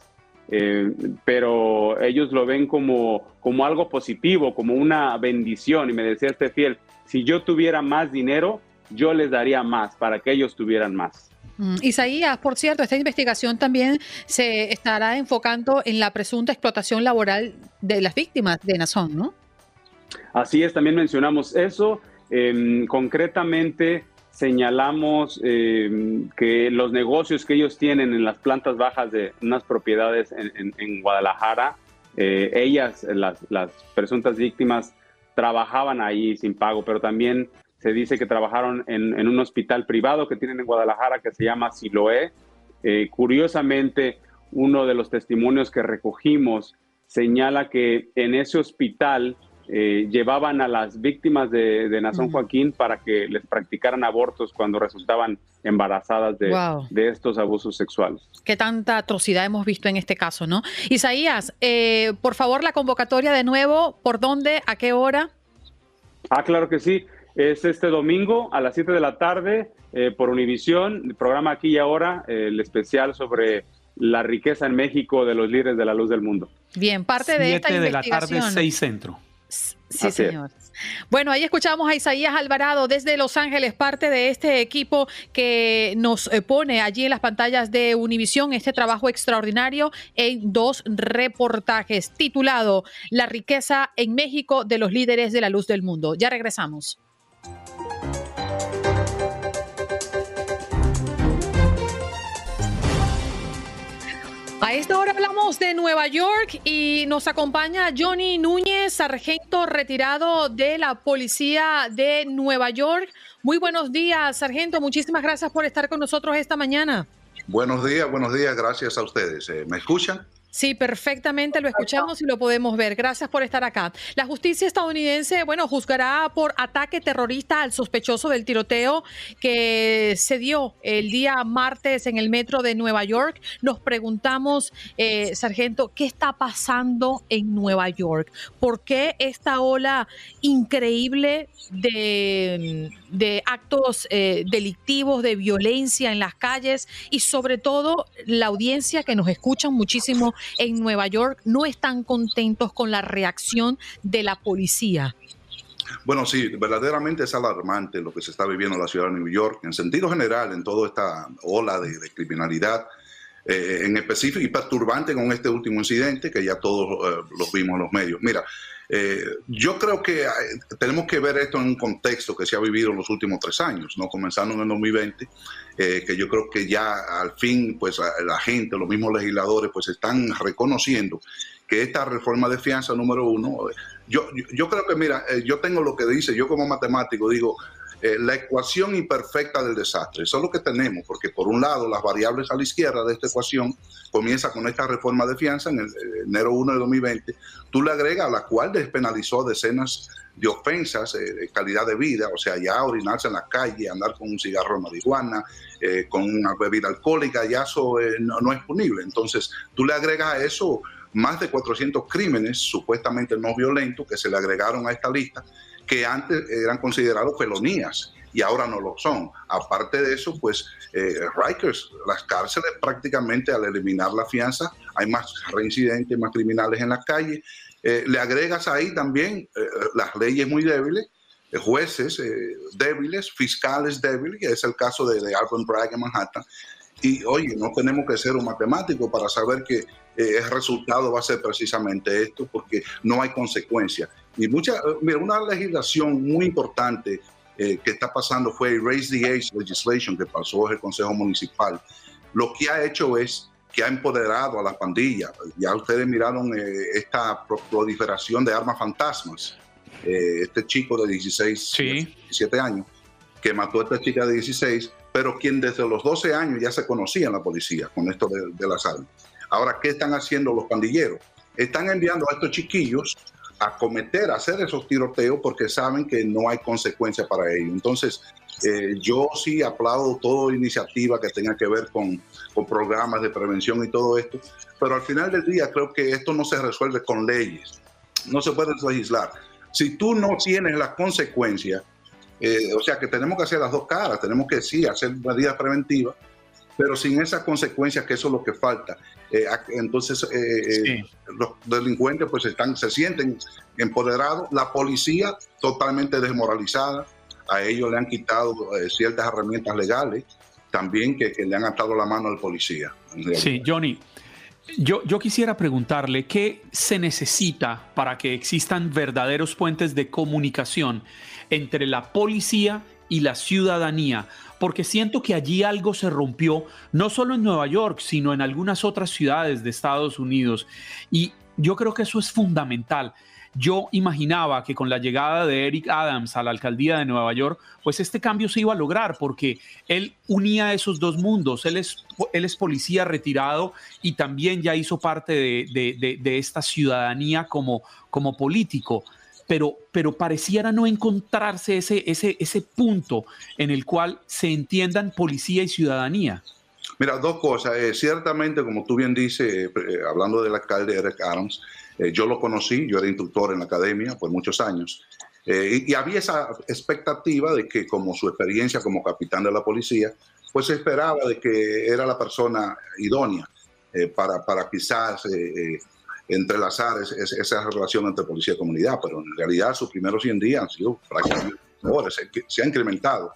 eh, pero ellos lo ven como, como algo positivo, como una bendición. Y me decía este fiel, si yo tuviera más dinero, yo les daría más para que ellos tuvieran más. Mm, Isaías, por cierto, esta investigación también se estará enfocando en la presunta explotación laboral de las víctimas de Nazón, ¿no? Así es, también mencionamos eso. Em, concretamente señalamos em, que los negocios que ellos tienen en las plantas bajas de unas propiedades en, Guadalajara, eh, ellas, las, las presuntas víctimas, trabajaban ahí sin pago, pero también se dice que trabajaron en, un hospital privado que tienen en Guadalajara que se llama Siloé. Eh, curiosamente, uno de los testimonios que recogimos señala que en ese hospital eh, llevaban a las víctimas de, de Nazón Joaquín para que les practicaran abortos cuando resultaban embarazadas de, de, estos abusos sexuales. Qué tanta atrocidad hemos visto en este caso, ¿no? Isaías, eh, por favor, la convocatoria de nuevo, ¿por dónde? ¿A qué hora? Ah, claro que sí. Es este domingo a las 7 de la tarde eh, por Univisión, el programa Aquí y Ahora, eh, el especial sobre la riqueza en México de los líderes de la luz del mundo. Bien, parte de esta de la tarde, 6 centro. Sí, señor. Bueno, ahí escuchamos a Isaías Alvarado desde Los Ángeles, parte de este equipo que nos eh, pone allí en las pantallas de Univisión este trabajo extraordinario en dos reportajes titulado La riqueza en México de los líderes de la luz del mundo. Ya regresamos. A esta hora hablamos de Nueva York y nos acompaña Johnny Núñez, sargento retirado de la policía de Nueva York. Muy buenos días, sargento. Muchísimas gracias por estar con nosotros esta mañana. Buenos días, buenos días. Gracias a ustedes. Eh, ¿Me escuchan? Sí, perfectamente lo escuchamos y lo podemos ver. Gracias por estar acá. La justicia estadounidense, bueno, juzgará por ataque terrorista al sospechoso del tiroteo que se dio el día martes en el metro de Nueva York. Nos preguntamos, eh, sargento, ¿qué está pasando en Nueva York? ¿Por qué esta ola increíble de, de actos eh, delictivos, de violencia en las calles y sobre todo la audiencia que nos escuchan muchísimo en Nueva York no están contentos con la reacción de la policía. Bueno, sí, verdaderamente es alarmante lo que se está viviendo en la ciudad de Nueva York, en sentido general, en toda esta ola de, criminalidad, eh, en específico y perturbante con este último incidente que ya todos eh, los vimos en los medios. Mira, eh, yo creo que tenemos que ver esto en un contexto que se ha vivido en los últimos tres años, ¿no? comenzando en el 2020, que yo creo que ya al fin, pues la gente, los mismos legisladores, pues están reconociendo que esta reforma de fianza número uno, yo, yo, creo que, mira, yo tengo lo que dice, yo como matemático digo, eh, la ecuación imperfecta del desastre. Eso es lo que tenemos, porque por un lado las variables a la izquierda de esta ecuación comienza con esta reforma de fianza en el eh, enero 1 de 2020, tú le agregas a la cual despenalizó decenas de ofensas eh, calidad de vida, o sea, ya orinarse en la calle, andar con un cigarro de marihuana, con una bebida alcohólica, ya eso no, no es punible. Entonces, tú le agregas a eso más de 400 crímenes supuestamente no violentos que se le agregaron a esta lista que antes eran considerados felonías y ahora no lo son. Aparte de eso, pues eh, Rikers, las cárceles prácticamente al eliminar la fianza, hay más reincidentes, más criminales en las calles. Eh, le agregas ahí también eh, las leyes muy débiles, eh, jueces débiles, fiscales débiles, que es el caso de, de Alvin Bragg en Manhattan. Y oye, no tenemos que ser un matemático para saber que el resultado va a ser precisamente esto, porque no hay consecuencia. Y mucha, mira, una legislación muy importante eh, que está pasando fue Raise the Age Legislation que pasó el Consejo Municipal. Lo que ha hecho es que ha empoderado a las pandillas. Ya ustedes miraron eh, esta proliferación de armas fantasmas. Eh, este chico de 16, 17 años, que mató a esta chica de 16, pero quien desde los 12 años ya se conocía en la policía con esto de, de las armas. Ahora, ¿qué están haciendo los pandilleros? Están enviando a estos chiquillos a cometer, a hacer esos tiroteos porque saben que no hay consecuencia para ello. Entonces, eh, yo sí aplaudo toda iniciativa que tenga que ver con, con, programas de prevención y todo esto, pero al final del día creo que esto no se resuelve con leyes, no se puede legislar. Si tú no tienes las consecuencias, eh, o sea que tenemos que hacer las dos caras, tenemos que sí hacer medidas preventivas, pero sin esas consecuencias, que eso es lo que falta. Eh, entonces, eh, eh, los delincuentes pues están, se sienten empoderados, la policía totalmente desmoralizada, a ellos le han quitado ciertas herramientas legales, también que, le han atado la mano al policía. Sí, Johnny. Yo, quisiera preguntarle qué se necesita para que existan verdaderos puentes de comunicación entre la policía y la ciudadanía, porque siento que allí algo se rompió, no solo en Nueva York, sino en algunas otras ciudades de Estados Unidos. Y yo creo que eso es fundamental. Yo imaginaba que con la llegada de Eric Adams a la alcaldía de Nueva York, pues este cambio se iba a lograr porque él unía esos dos mundos. Él es, policía retirado y también ya hizo parte de, esta ciudadanía como, político pero, pareciera no encontrarse ese, ese punto en el cual se entiendan policía y ciudadanía. Mira, dos cosas. Eh, ciertamente, como tú bien dices, eh, eh, hablando del alcalde Eric Adams, yo lo conocí, yo era instructor en la academia por muchos años, y, y, había esa expectativa de que como su experiencia como capitán de la policía, pues se esperaba de que era la persona idónea para, para quizás entrelazar esa relación entre policía y comunidad, pero en realidad sus primeros 100 días han sido prácticamente mejores, se, ha incrementado.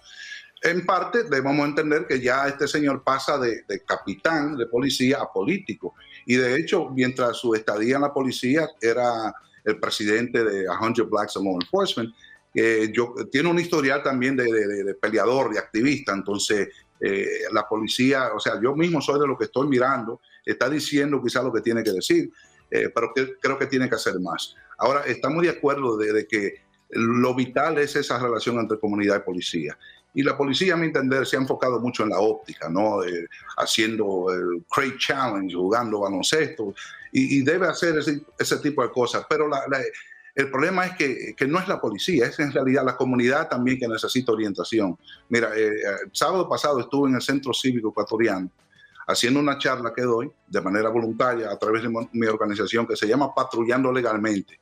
En parte debemos entender que ya este señor pasa de, capitán de policía a político. Y de hecho, mientras su estadía en la policía era el presidente de 100 Blacks Law Enforcement, tiene un historial también de, peleador, de activista. Entonces, eh, la policía, o sea, yo mismo soy de lo que estoy mirando, está diciendo quizás lo que tiene que decir. Eh, pero que, creo que tiene que hacer más. Ahora, estamos de acuerdo de, que lo vital es esa relación entre comunidad y policía. Y la policía, a mi entender, se ha enfocado mucho en la óptica, ¿no? Eh, haciendo el Challenge, jugando baloncesto, y, debe hacer ese, ese, tipo de cosas. Pero el problema es que, que, no es la policía, es en realidad la comunidad también que necesita orientación. Mira, eh, el sábado pasado estuve en el Centro Cívico Ecuatoriano haciendo una charla que doy de manera voluntaria a través de mi organización que se llama Patrullando Legalmente.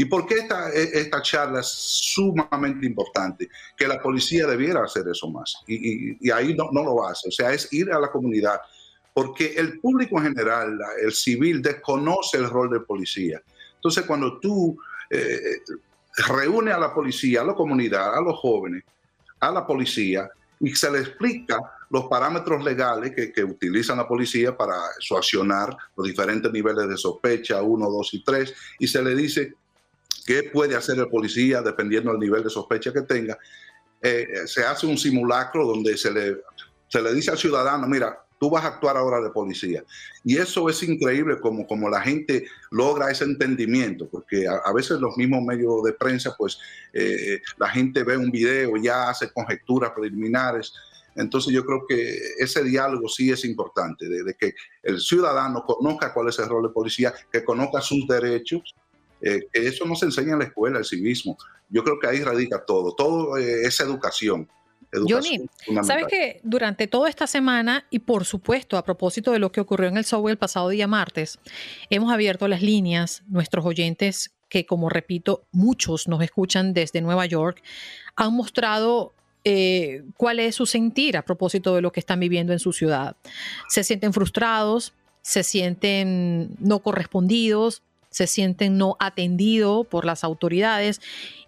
¿Y por qué esta, e, esta charla es sumamente importante? Que la policía debiera hacer eso más. Y, y, ahí no, no, lo hace. O sea, es ir a la comunidad. Porque el público en general, el civil, desconoce el rol de policía. Entonces, cuando tú eh, reúnes a la policía, a la comunidad, a los jóvenes, a la policía, y se le explica los parámetros legales que, que utiliza la policía para suaccionar los diferentes niveles de sospecha, 1, 2 y 3, y se le dice qué puede hacer el policía dependiendo del nivel de sospecha que tenga. Eh, se hace un simulacro donde se le, se le dice al ciudadano, mira, tú vas a actuar ahora de policía. Y eso es increíble como, como la gente logra ese entendimiento, porque a, veces los mismos medios de prensa, pues eh, la gente ve un video, ya hace conjeturas preliminares. Entonces yo creo que ese diálogo sí es importante, de, que el ciudadano conozca cuál es el rol de policía, que conozca sus derechos, eh, eso no se enseña en la escuela, el civismo. Yo creo que ahí radica todo, todo eh, es educación. Johnny, sabes que durante toda esta semana y por supuesto a propósito de lo que ocurrió en el Subway el pasado día martes, hemos abierto las líneas, nuestros oyentes que como repito, muchos nos escuchan desde Nueva York, han mostrado eh, cuál es su sentir a propósito de lo que están viviendo en su ciudad. Se sienten frustrados, se sienten no correspondidos, se sienten no atendidos por las autoridades.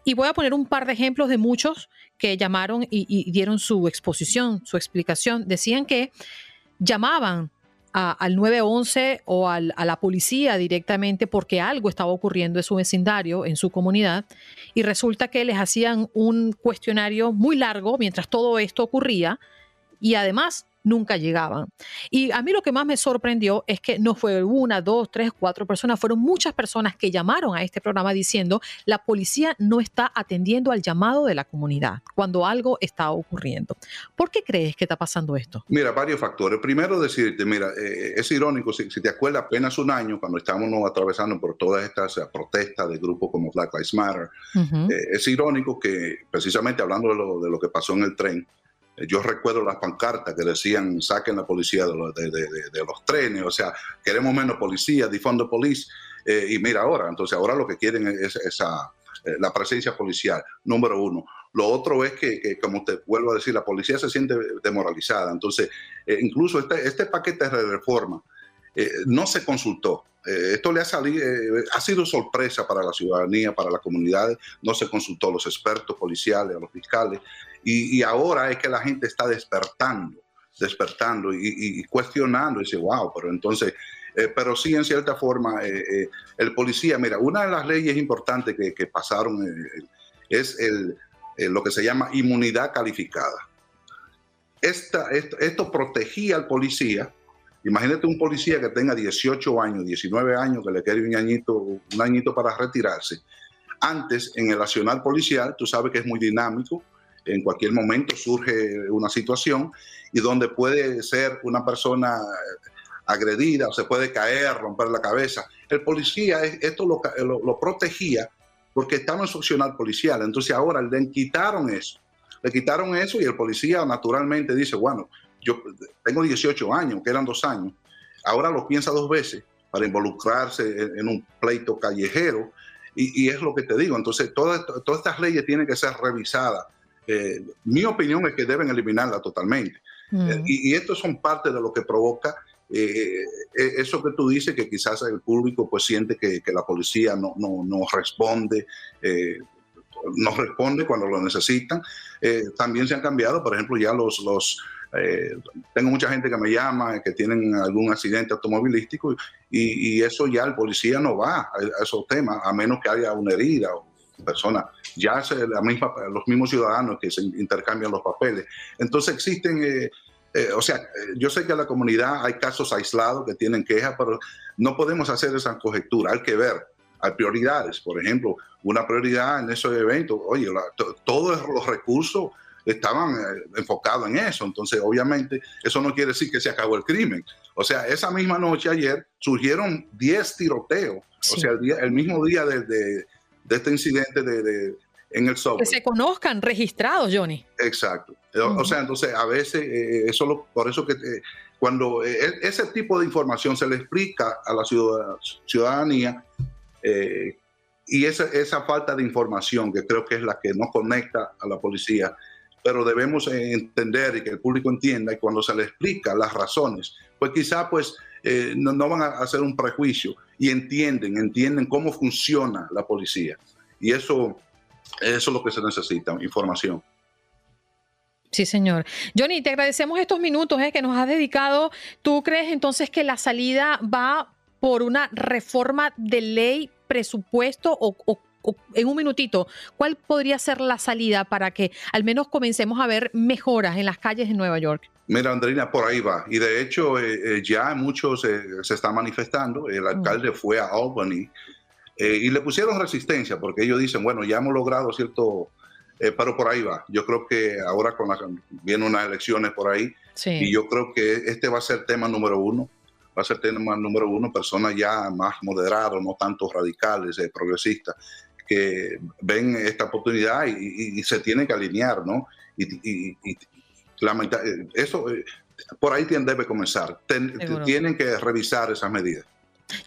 Y voy a poner un par de ejemplos de muchos que llamaron y, dieron su exposición, su explicación. Decían que llamaban al 911 o a la policía directamente porque algo estaba ocurriendo en su vecindario, en su comunidad, y resulta que les hacían un cuestionario muy largo mientras todo esto ocurría y además nunca llegaban. Y a mí lo que más me sorprendió es que no fue una, dos, tres, cuatro personas, fueron muchas personas que llamaron a este programa diciendo la policía no está atendiendo al llamado de la comunidad cuando algo está ocurriendo. ¿Por qué crees que está pasando esto? Mira, varios factores. Primero decirte, mira, eh, es irónico, si, te acuerdas, apenas un año cuando estábamos atravesando por todas estas protestas de grupos como Black Lives Matter, eh, es irónico que precisamente hablando de lo, de lo que pasó en el tren, eh, yo recuerdo las pancartas que decían saquen la policía de, los trenes, o sea, queremos menos policía, difondo police. Eh, y mira ahora, entonces ahora lo que quieren es esa, eh, la presencia policial, número uno. Lo otro es que, como te vuelvo a decir, la policía se siente demoralizada. Entonces, incluso este, este paquete de reforma no se consultó. esto le ha salido, ha sido sorpresa para la ciudadanía, para las comunidades. No se consultó a los expertos policiales, a los fiscales. Y, ahora es que la gente está despertando, despertando y, cuestionando y dice, wow, pero entonces, eh, pero sí en cierta forma, eh, eh, el policía, mira, una de las leyes importantes que, pasaron es el, lo que se llama inmunidad calificada. Esta, esto, protegía al policía. Imagínate un policía que tenga 18 años, 19 años, que le quede un añito, un añito para retirarse. Antes, en el nacional policial, tú sabes que es muy dinámico, en cualquier momento surge una situación y donde puede ser una persona agredida o se puede caer, romper la cabeza. El policía, esto lo, protegía porque estaba en su opcional policial. Entonces ahora le quitaron eso. Le quitaron eso y el policía naturalmente dice, bueno, yo tengo 18 años, que eran dos años, ahora lo piensa dos veces para involucrarse en, un pleito callejero y, es lo que te digo. Entonces todas, todas estas leyes tienen que ser revisadas eh, mi opinión es que deben eliminarla totalmente. Mm. Eh, y, esto son parte de lo que provoca eh, eso que tú dices, que quizás el público pues siente que, la policía no, no, no responde, no responde cuando lo necesitan. también se han cambiado, por ejemplo, ya los... los tengo mucha gente que me llama, que tienen algún accidente automovilístico y, y eso ya el policía no va a, a esos temas, a menos que haya una herida o personas, ya es la misma, los mismos ciudadanos que se intercambian los papeles. Entonces existen, eh, eh, o sea, yo sé que en la comunidad hay casos aislados que tienen quejas, pero no podemos hacer esa conjetura, hay que ver, hay prioridades, por ejemplo, una prioridad en esos eventos, oye, todos los recursos estaban eh, enfocados en eso, entonces obviamente eso no quiere decir que se acabó el crimen. O sea, esa misma noche ayer surgieron 10 tiroteos, o sea, el, día, el mismo día de de este incidente de, en el software. Que se conozcan registrados, Johnny. Exacto. O sea, entonces a veces, eh, eso por eso que eh, cuando eh, e, ese tipo de información se le explica a la ciudadanía, y esa, esa falta de información que creo que es la que nos conecta a la policía, pero debemos entender y que el público entienda y cuando se le explica las razones, pues quizá pues eh, no, van a hacer un prejuicio y entienden, entienden cómo funciona la policía. Y eso, eso es lo que se necesita, información. Sí, señor. Johnny, te agradecemos estos minutos eh, que nos has dedicado. ¿Tú crees entonces que la salida va por una reforma de ley, presupuesto o, en un minutito, ¿cuál podría ser la salida para que al menos comencemos a ver mejoras en las calles de Nueva York? Mira, Andrina, por ahí va. Y de hecho, eh, eh, ya muchos eh, se están manifestando. El alcalde fue a Albany y le pusieron resistencia porque ellos dicen, bueno, ya hemos logrado cierto, pero por ahí va. Yo creo que ahora con vienen unas elecciones por ahí y yo creo que este va a ser tema número uno. Va a ser tema número uno, personas ya más moderadas, no tanto radicales, progresistas, que ven esta oportunidad y, se tienen que alinear, ¿no? y, eh, eso eh, por ahí debe comenzar. tienen que revisar esas medidas.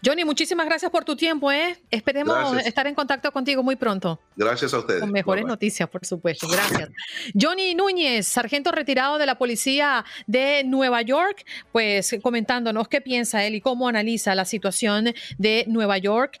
Johnny, muchísimas gracias por tu tiempo. ¿eh? Esperemos estar en contacto contigo muy pronto. Gracias a ustedes. Con mejores noticias, por supuesto. Gracias. Johnny Núñez, sargento retirado de la policía de Nueva York, pues comentándonos qué piensa él y cómo analiza la situación de Nueva York.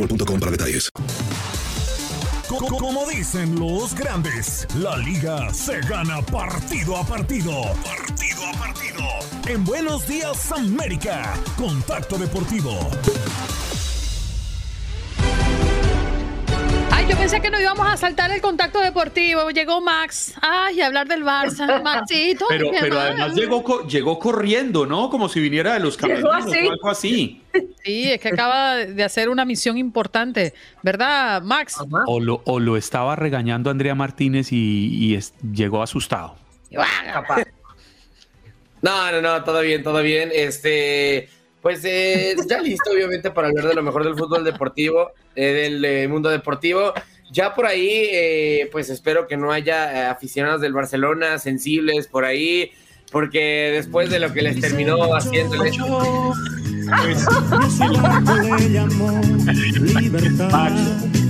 para detalles. Como dicen los grandes, la liga se gana partido a partido. Partido a partido. En Buenos Días América, Contacto Deportivo. Yo pensé que no íbamos a saltar el contacto deportivo. Llegó Max. Ay, a hablar del Barça. Maxito. Pero, pero además llegó, llegó corriendo, ¿no? Como si viniera de los camerinos o algo así. Sí, es que acaba de hacer una misión importante, ¿verdad, Max? O lo, o lo estaba regañando Andrea Martínez y, llegó asustado. No, no, no, todo bien, todo bien. Este, pues eh, ya listo, obviamente, para hablar de lo mejor del fútbol deportivo, eh, del eh, mundo deportivo. Ya por ahí, pues espero que no haya aficionados del Barcelona sensibles por ahí, porque después de lo que les terminó haciendo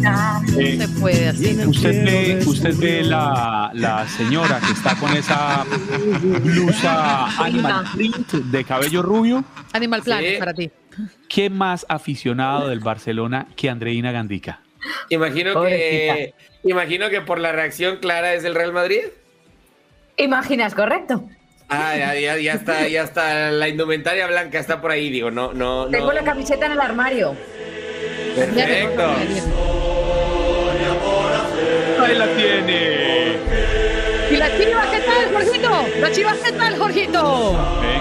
no se puede así. Usted ve, usted ve la, la, señora que está con esa blusa Animal Print de cabello rubio. Animal Planet para ti. ¿Qué más aficionado del Barcelona que Andreina Gandica? Imagino que, imagino que por la reacción clara es el Real Madrid. Imaginas, correcto. Ah, ya, ya, ya, está, ya está. La indumentaria blanca está por ahí, digo, no, no. Tengo la camiseta en el armario. Perfecto. Ahí la tiene. ¿Y la chivas qué tal, Jorgito? ¿La chivas qué tal, Jorgito?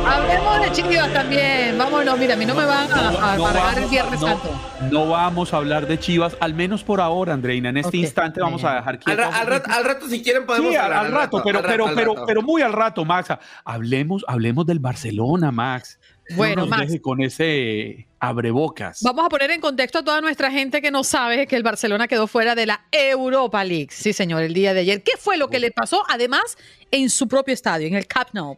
Hablemos de chivas también. Vámonos, mira, a mí no me van a, a, el Viernes Santo. No vamos a hablar de chivas, al menos por ahora, Andreina. En este instante vamos a dejar que. Al, rato, si quieren, podemos sí, hablar. Al, rato, pero, pero, pero, pero muy al rato, Max. Hablemos, hablemos del Barcelona, Max. Bueno, no con ese abrebocas. Vamos a poner en contexto a toda nuestra gente que no sabe que el Barcelona quedó fuera de la Europa League. Sí, señor, el día de ayer. ¿Qué fue lo que le pasó, además, en su propio estadio, en el Camp Nou?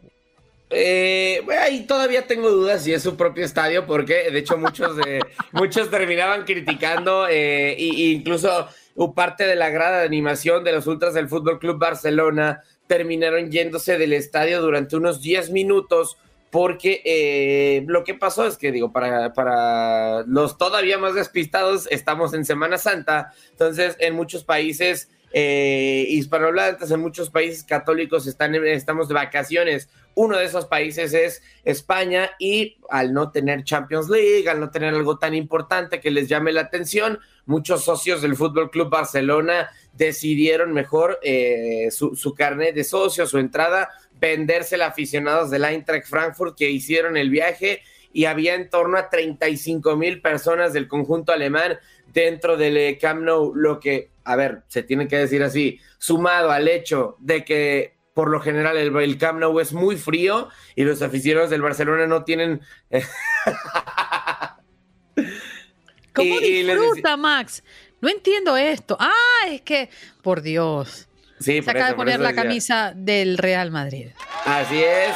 Eh, ahí todavía tengo dudas si es su propio estadio, porque de hecho muchos, de, muchos terminaban criticando, eh, e incluso parte de la grada de animación de los ultras del Fútbol Club Barcelona terminaron yéndose del estadio durante unos 10 minutos porque eh, lo que pasó es que, digo, para, para los todavía más despistados, estamos en Semana Santa, entonces en muchos países eh, hispanohablantes, en muchos países católicos están, estamos de vacaciones. Uno de esos países es España y al no tener Champions League, al no tener algo tan importante que les llame la atención, muchos socios del Fútbol Club Barcelona decidieron mejor eh, su, su carnet de socio, su entrada, vendérsela a aficionados del Eintracht Frankfurt que hicieron el viaje y había en torno a 35 mil personas del conjunto alemán dentro del Camp Nou, lo que, a ver, se tiene que decir así, sumado al hecho de que por lo general el, el Camp Nou es muy frío y los aficionados del Barcelona no tienen... ¿Cómo disfruta, Max? No entiendo esto. Ah, es que, por Dios. Sí, Se acaba de poner la camisa del Real Madrid. Así es.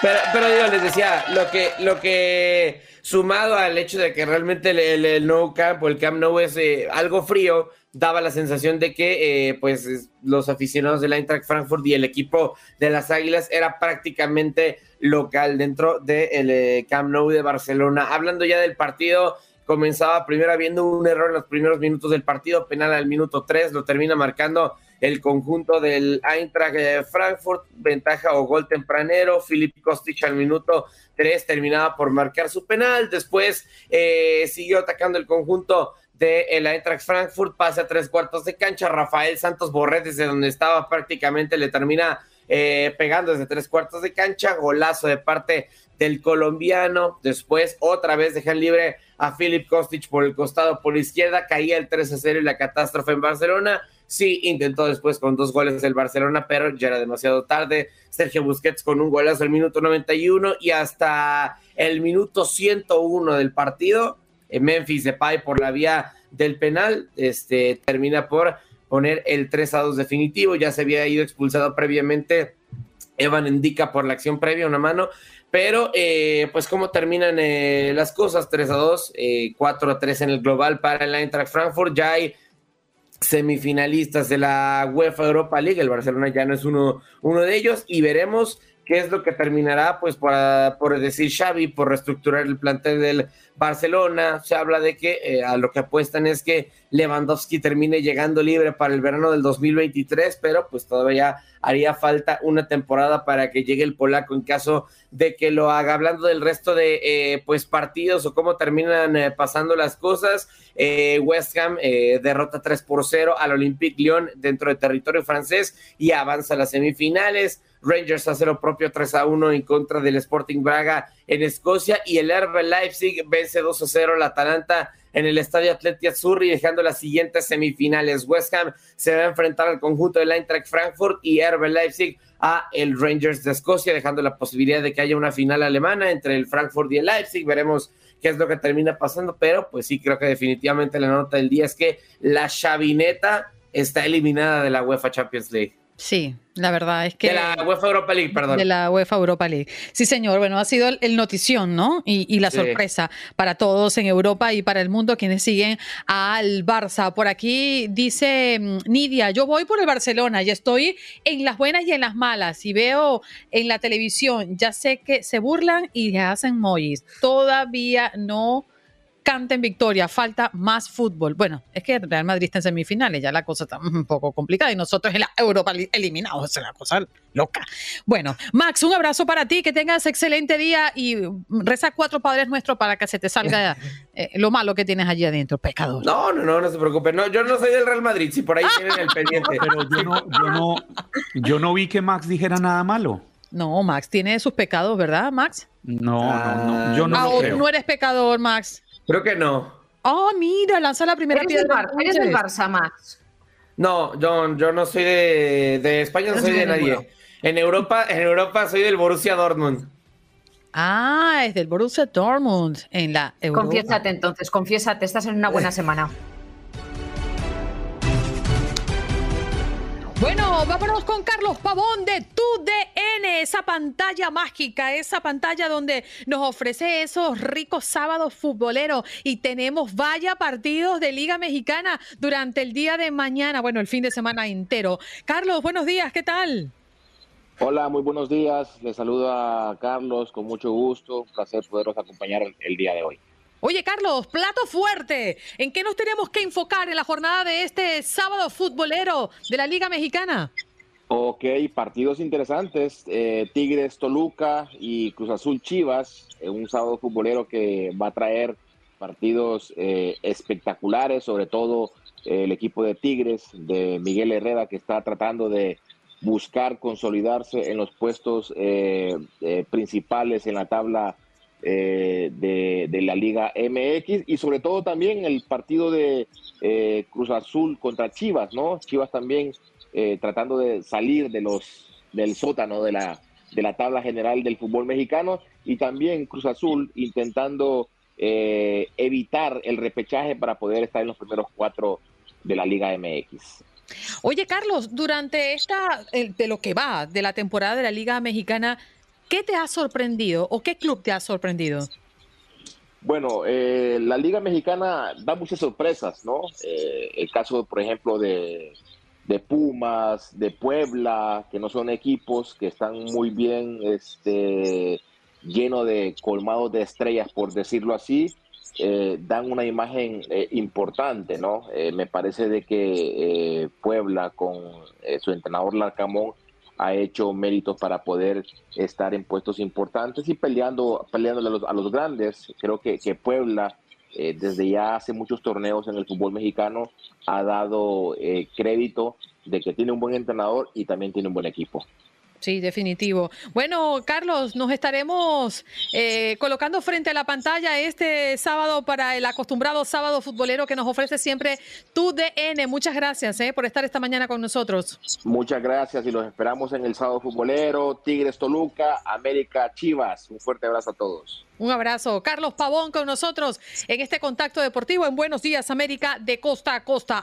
Pero, pero digo, les decía, lo que, lo que sumado al hecho de que realmente el, el, no camp o el camp no es eh, algo frío, daba la sensación de que eh, pues los aficionados del Eintracht Frankfurt y el equipo de las Águilas era prácticamente local dentro del de eh, Camp Nou de Barcelona. Hablando ya del partido, comenzaba primero habiendo un error en los primeros minutos del partido, penal al minuto 3, lo termina marcando el conjunto del Eintracht Frankfurt, ventaja o gol tempranero, Filip Kostic al minuto 3 terminaba por marcar su penal, después eh, siguió atacando el conjunto de el Eintracht Frankfurt, pasa a tres cuartos de cancha, Rafael Santos Borré desde donde estaba prácticamente le termina eh, pegando desde tres cuartos de cancha, golazo de parte del colombiano, después otra vez dejan libre a Filip Kostic por el costado por la izquierda, caía el 3 a 0 y la catástrofe en Barcelona, sí intentó después con dos goles del Barcelona, pero ya era demasiado tarde, Sergio Busquets con un golazo al minuto 91 y hasta el minuto 101 del partido, Memphis Depay por la vía del penal, este, termina por poner el 3 a 2 definitivo, ya se había ido expulsado previamente Evan indica por la acción previa una mano, pero eh, pues cómo terminan eh, las cosas, 3 a 2, 4 eh, a 3 en el global para el Eintracht Frankfurt, ya hay semifinalistas de la UEFA Europa League, el Barcelona ya no es uno, uno de ellos y veremos qué es lo que terminará, pues por decir Xavi, por reestructurar el plantel del Barcelona. Se habla de que eh, a lo que apuestan es que Lewandowski termine llegando libre para el verano del 2023, pero pues todavía haría falta una temporada para que llegue el polaco en caso de que lo haga. Hablando del resto de eh, pues partidos o cómo terminan eh, pasando las cosas, West Ham derrota 3 por 0 al Olympique Lyon dentro del territorio francés y avanza a las semifinales. Rangers hace lo propio 3 a 1 en contra del Sporting Braga en Escocia y el RB Leipzig vence 2 a 0 al Atalanta en el Estadio Atleti Azzurri dejando las siguientes semifinales. West Ham se va a enfrentar al conjunto del Eintracht Frankfurt y RB Leipzig a el Rangers de Escocia dejando la posibilidad de que haya una final alemana entre el Frankfurt y el Leipzig. Veremos qué es lo que termina pasando, pero pues sí creo que definitivamente la nota del día es que la chavineta está eliminada de la UEFA Champions League. Sí, la verdad es que... De la UEFA Europa League, perdón. De la UEFA Europa League. Sí, señor. Bueno, ha sido el, notición, ¿no? Y, la sorpresa para todos en Europa y para el mundo quienes siguen al Barça. Por aquí dice mm, Nidia, yo voy por el Barcelona y estoy en las buenas y en las malas. Y veo en la televisión, ya sé que se burlan y hacen mojis. Todavía no canta en victoria, falta más fútbol. Bueno, es que Real Madrid está en semifinales, ya la cosa está un poco complicada y nosotros en la Europa eliminados, es una cosa loca. Bueno, Max, un abrazo para ti, que tengas excelente día y reza cuatro padres nuestros para que se te salga eh, lo malo que tienes allí adentro, pecador. No, no, no, no se preocupe. No, yo no soy del Real Madrid, si por ahí tienen el pendiente. Pero yo no, yo no, yo no vi que Max dijera nada malo. No, Max tiene sus pecados, ¿verdad, Max? No, no, no, yo no. Ah, creo. no eres pecador, Max. Creo que no. Oh, mira, lanza la primera ¿Eres piedra. ¿Eres del Barça, Max? No, yo, yo no soy de, de España, no soy de nadie. En Europa, en Europa soy del Borussia Dortmund. Ah, es del Borussia Dortmund en la Europa. Confiésate entonces, confiésate, estás en una buena semana. Bueno, vámonos con Carlos Pavón de TUDN, esa pantalla mágica, esa pantalla donde nos ofrece esos ricos sábados futboleros y tenemos vaya partidos de Liga Mexicana durante el día de mañana, bueno, el fin de semana entero. Carlos, buenos días, ¿qué tal? Hola, muy buenos días. Les saludo a Carlos con mucho gusto. Un placer poderos acompañar el día de hoy. Oye, Carlos, plato fuerte. ¿En qué nos tenemos que enfocar en la jornada de este sábado futbolero de la Liga Mexicana? Ok, partidos interesantes. Eh, Tigres, Toluca y Cruz Azul Chivas. Eh, un sábado futbolero que va a traer partidos eh, espectaculares, sobre todo el equipo de Tigres, de Miguel Herrera, que está tratando de buscar consolidarse en los puestos principales en la tabla eh, de, la Liga MX y sobre todo también el partido de eh, Cruz Azul contra Chivas, ¿no? Chivas también eh, tratando de salir de los del sótano de la, de la tabla general del fútbol mexicano y también Cruz Azul intentando eh, evitar el repechaje para poder estar en los primeros cuatro de la Liga MX. Oye, Carlos, durante esta, de lo que va de la temporada de la Liga Mexicana, ¿qué te ha sorprendido o qué club te ha sorprendido? Bueno, eh, la Liga Mexicana da muchas sorpresas, ¿no? Eh, el caso, por ejemplo, de, de, Pumas, de Puebla, que no son equipos que están muy bien, este, lleno de colmados de estrellas, por decirlo así, eh, dan una imagen importante, ¿no? me parece de que Puebla con su entrenador Larcamón ha hecho méritos para poder estar en puestos importantes y peleando, peleándole a los, a los grandes. Creo que, que Puebla, eh, desde ya hace muchos torneos en el fútbol mexicano, ha dado eh, crédito de que tiene un buen entrenador y también tiene un buen equipo. Sí, definitivo. Bueno, Carlos, nos estaremos eh, colocando frente a la pantalla este sábado para el acostumbrado sábado futbolero que nos ofrece siempre tu DN. Muchas gracias eh, por estar esta mañana con nosotros. Muchas gracias y los esperamos en el sábado futbolero, Tigres Toluca, América Chivas. Un fuerte abrazo a todos. Un abrazo. Carlos Pavón con nosotros en este contacto deportivo en Buenos Días América de costa a costa.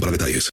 para detalles.